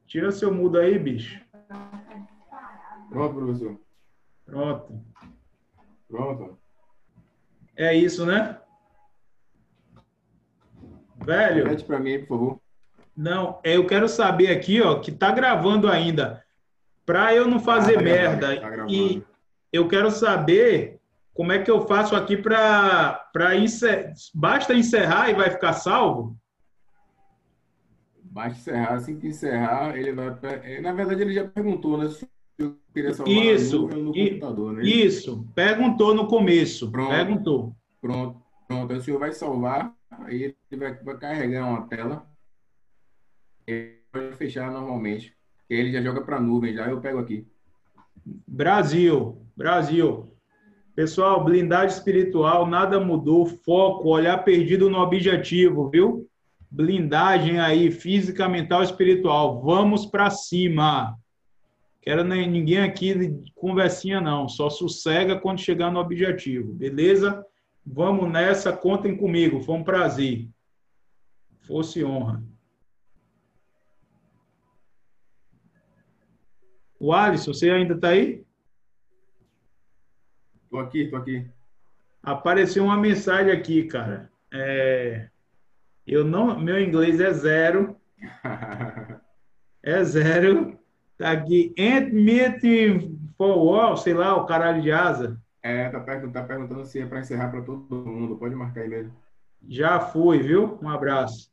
Tira seu mudo aí, bicho. Pronto, professor. Pronto. Pronto. É isso, né? Velho. Repete para mim, por favor. Não, é, eu quero saber aqui, ó, que tá gravando ainda, para eu não fazer ah, tá merda. Gravando, tá e eu quero saber como é que eu faço aqui para para encer... basta encerrar e vai ficar salvo? Basta encerrar, assim que encerrar, ele vai é, na verdade ele já perguntou, né, se eu queria salvar isso, no, no computador, né? Isso, perguntou no começo, Pronto. perguntou. Pronto. Pronto, o senhor vai salvar Aí ele vai, vai carregar uma tela. Ele vai fechar normalmente. Ele já joga para nuvem, já eu pego aqui. Brasil, Brasil. Pessoal, blindagem espiritual, nada mudou. Foco, olhar perdido no objetivo, viu? Blindagem aí, física, mental, espiritual. Vamos para cima. Quero ninguém aqui conversinha, não. Só sossega quando chegar no objetivo, beleza? Vamos nessa, contem comigo, foi um prazer. Fosse honra. O Alisson, você ainda está aí? Estou aqui, estou aqui. Apareceu uma mensagem aqui, cara. É, eu não, meu inglês é zero. <laughs> É zero. Tá aqui. Ant meeting for wall, sei lá, o caralho de asa. É, tá perguntando, tá perguntando se é para encerrar para todo mundo. Pode marcar aí mesmo. Já fui, viu? Um abraço.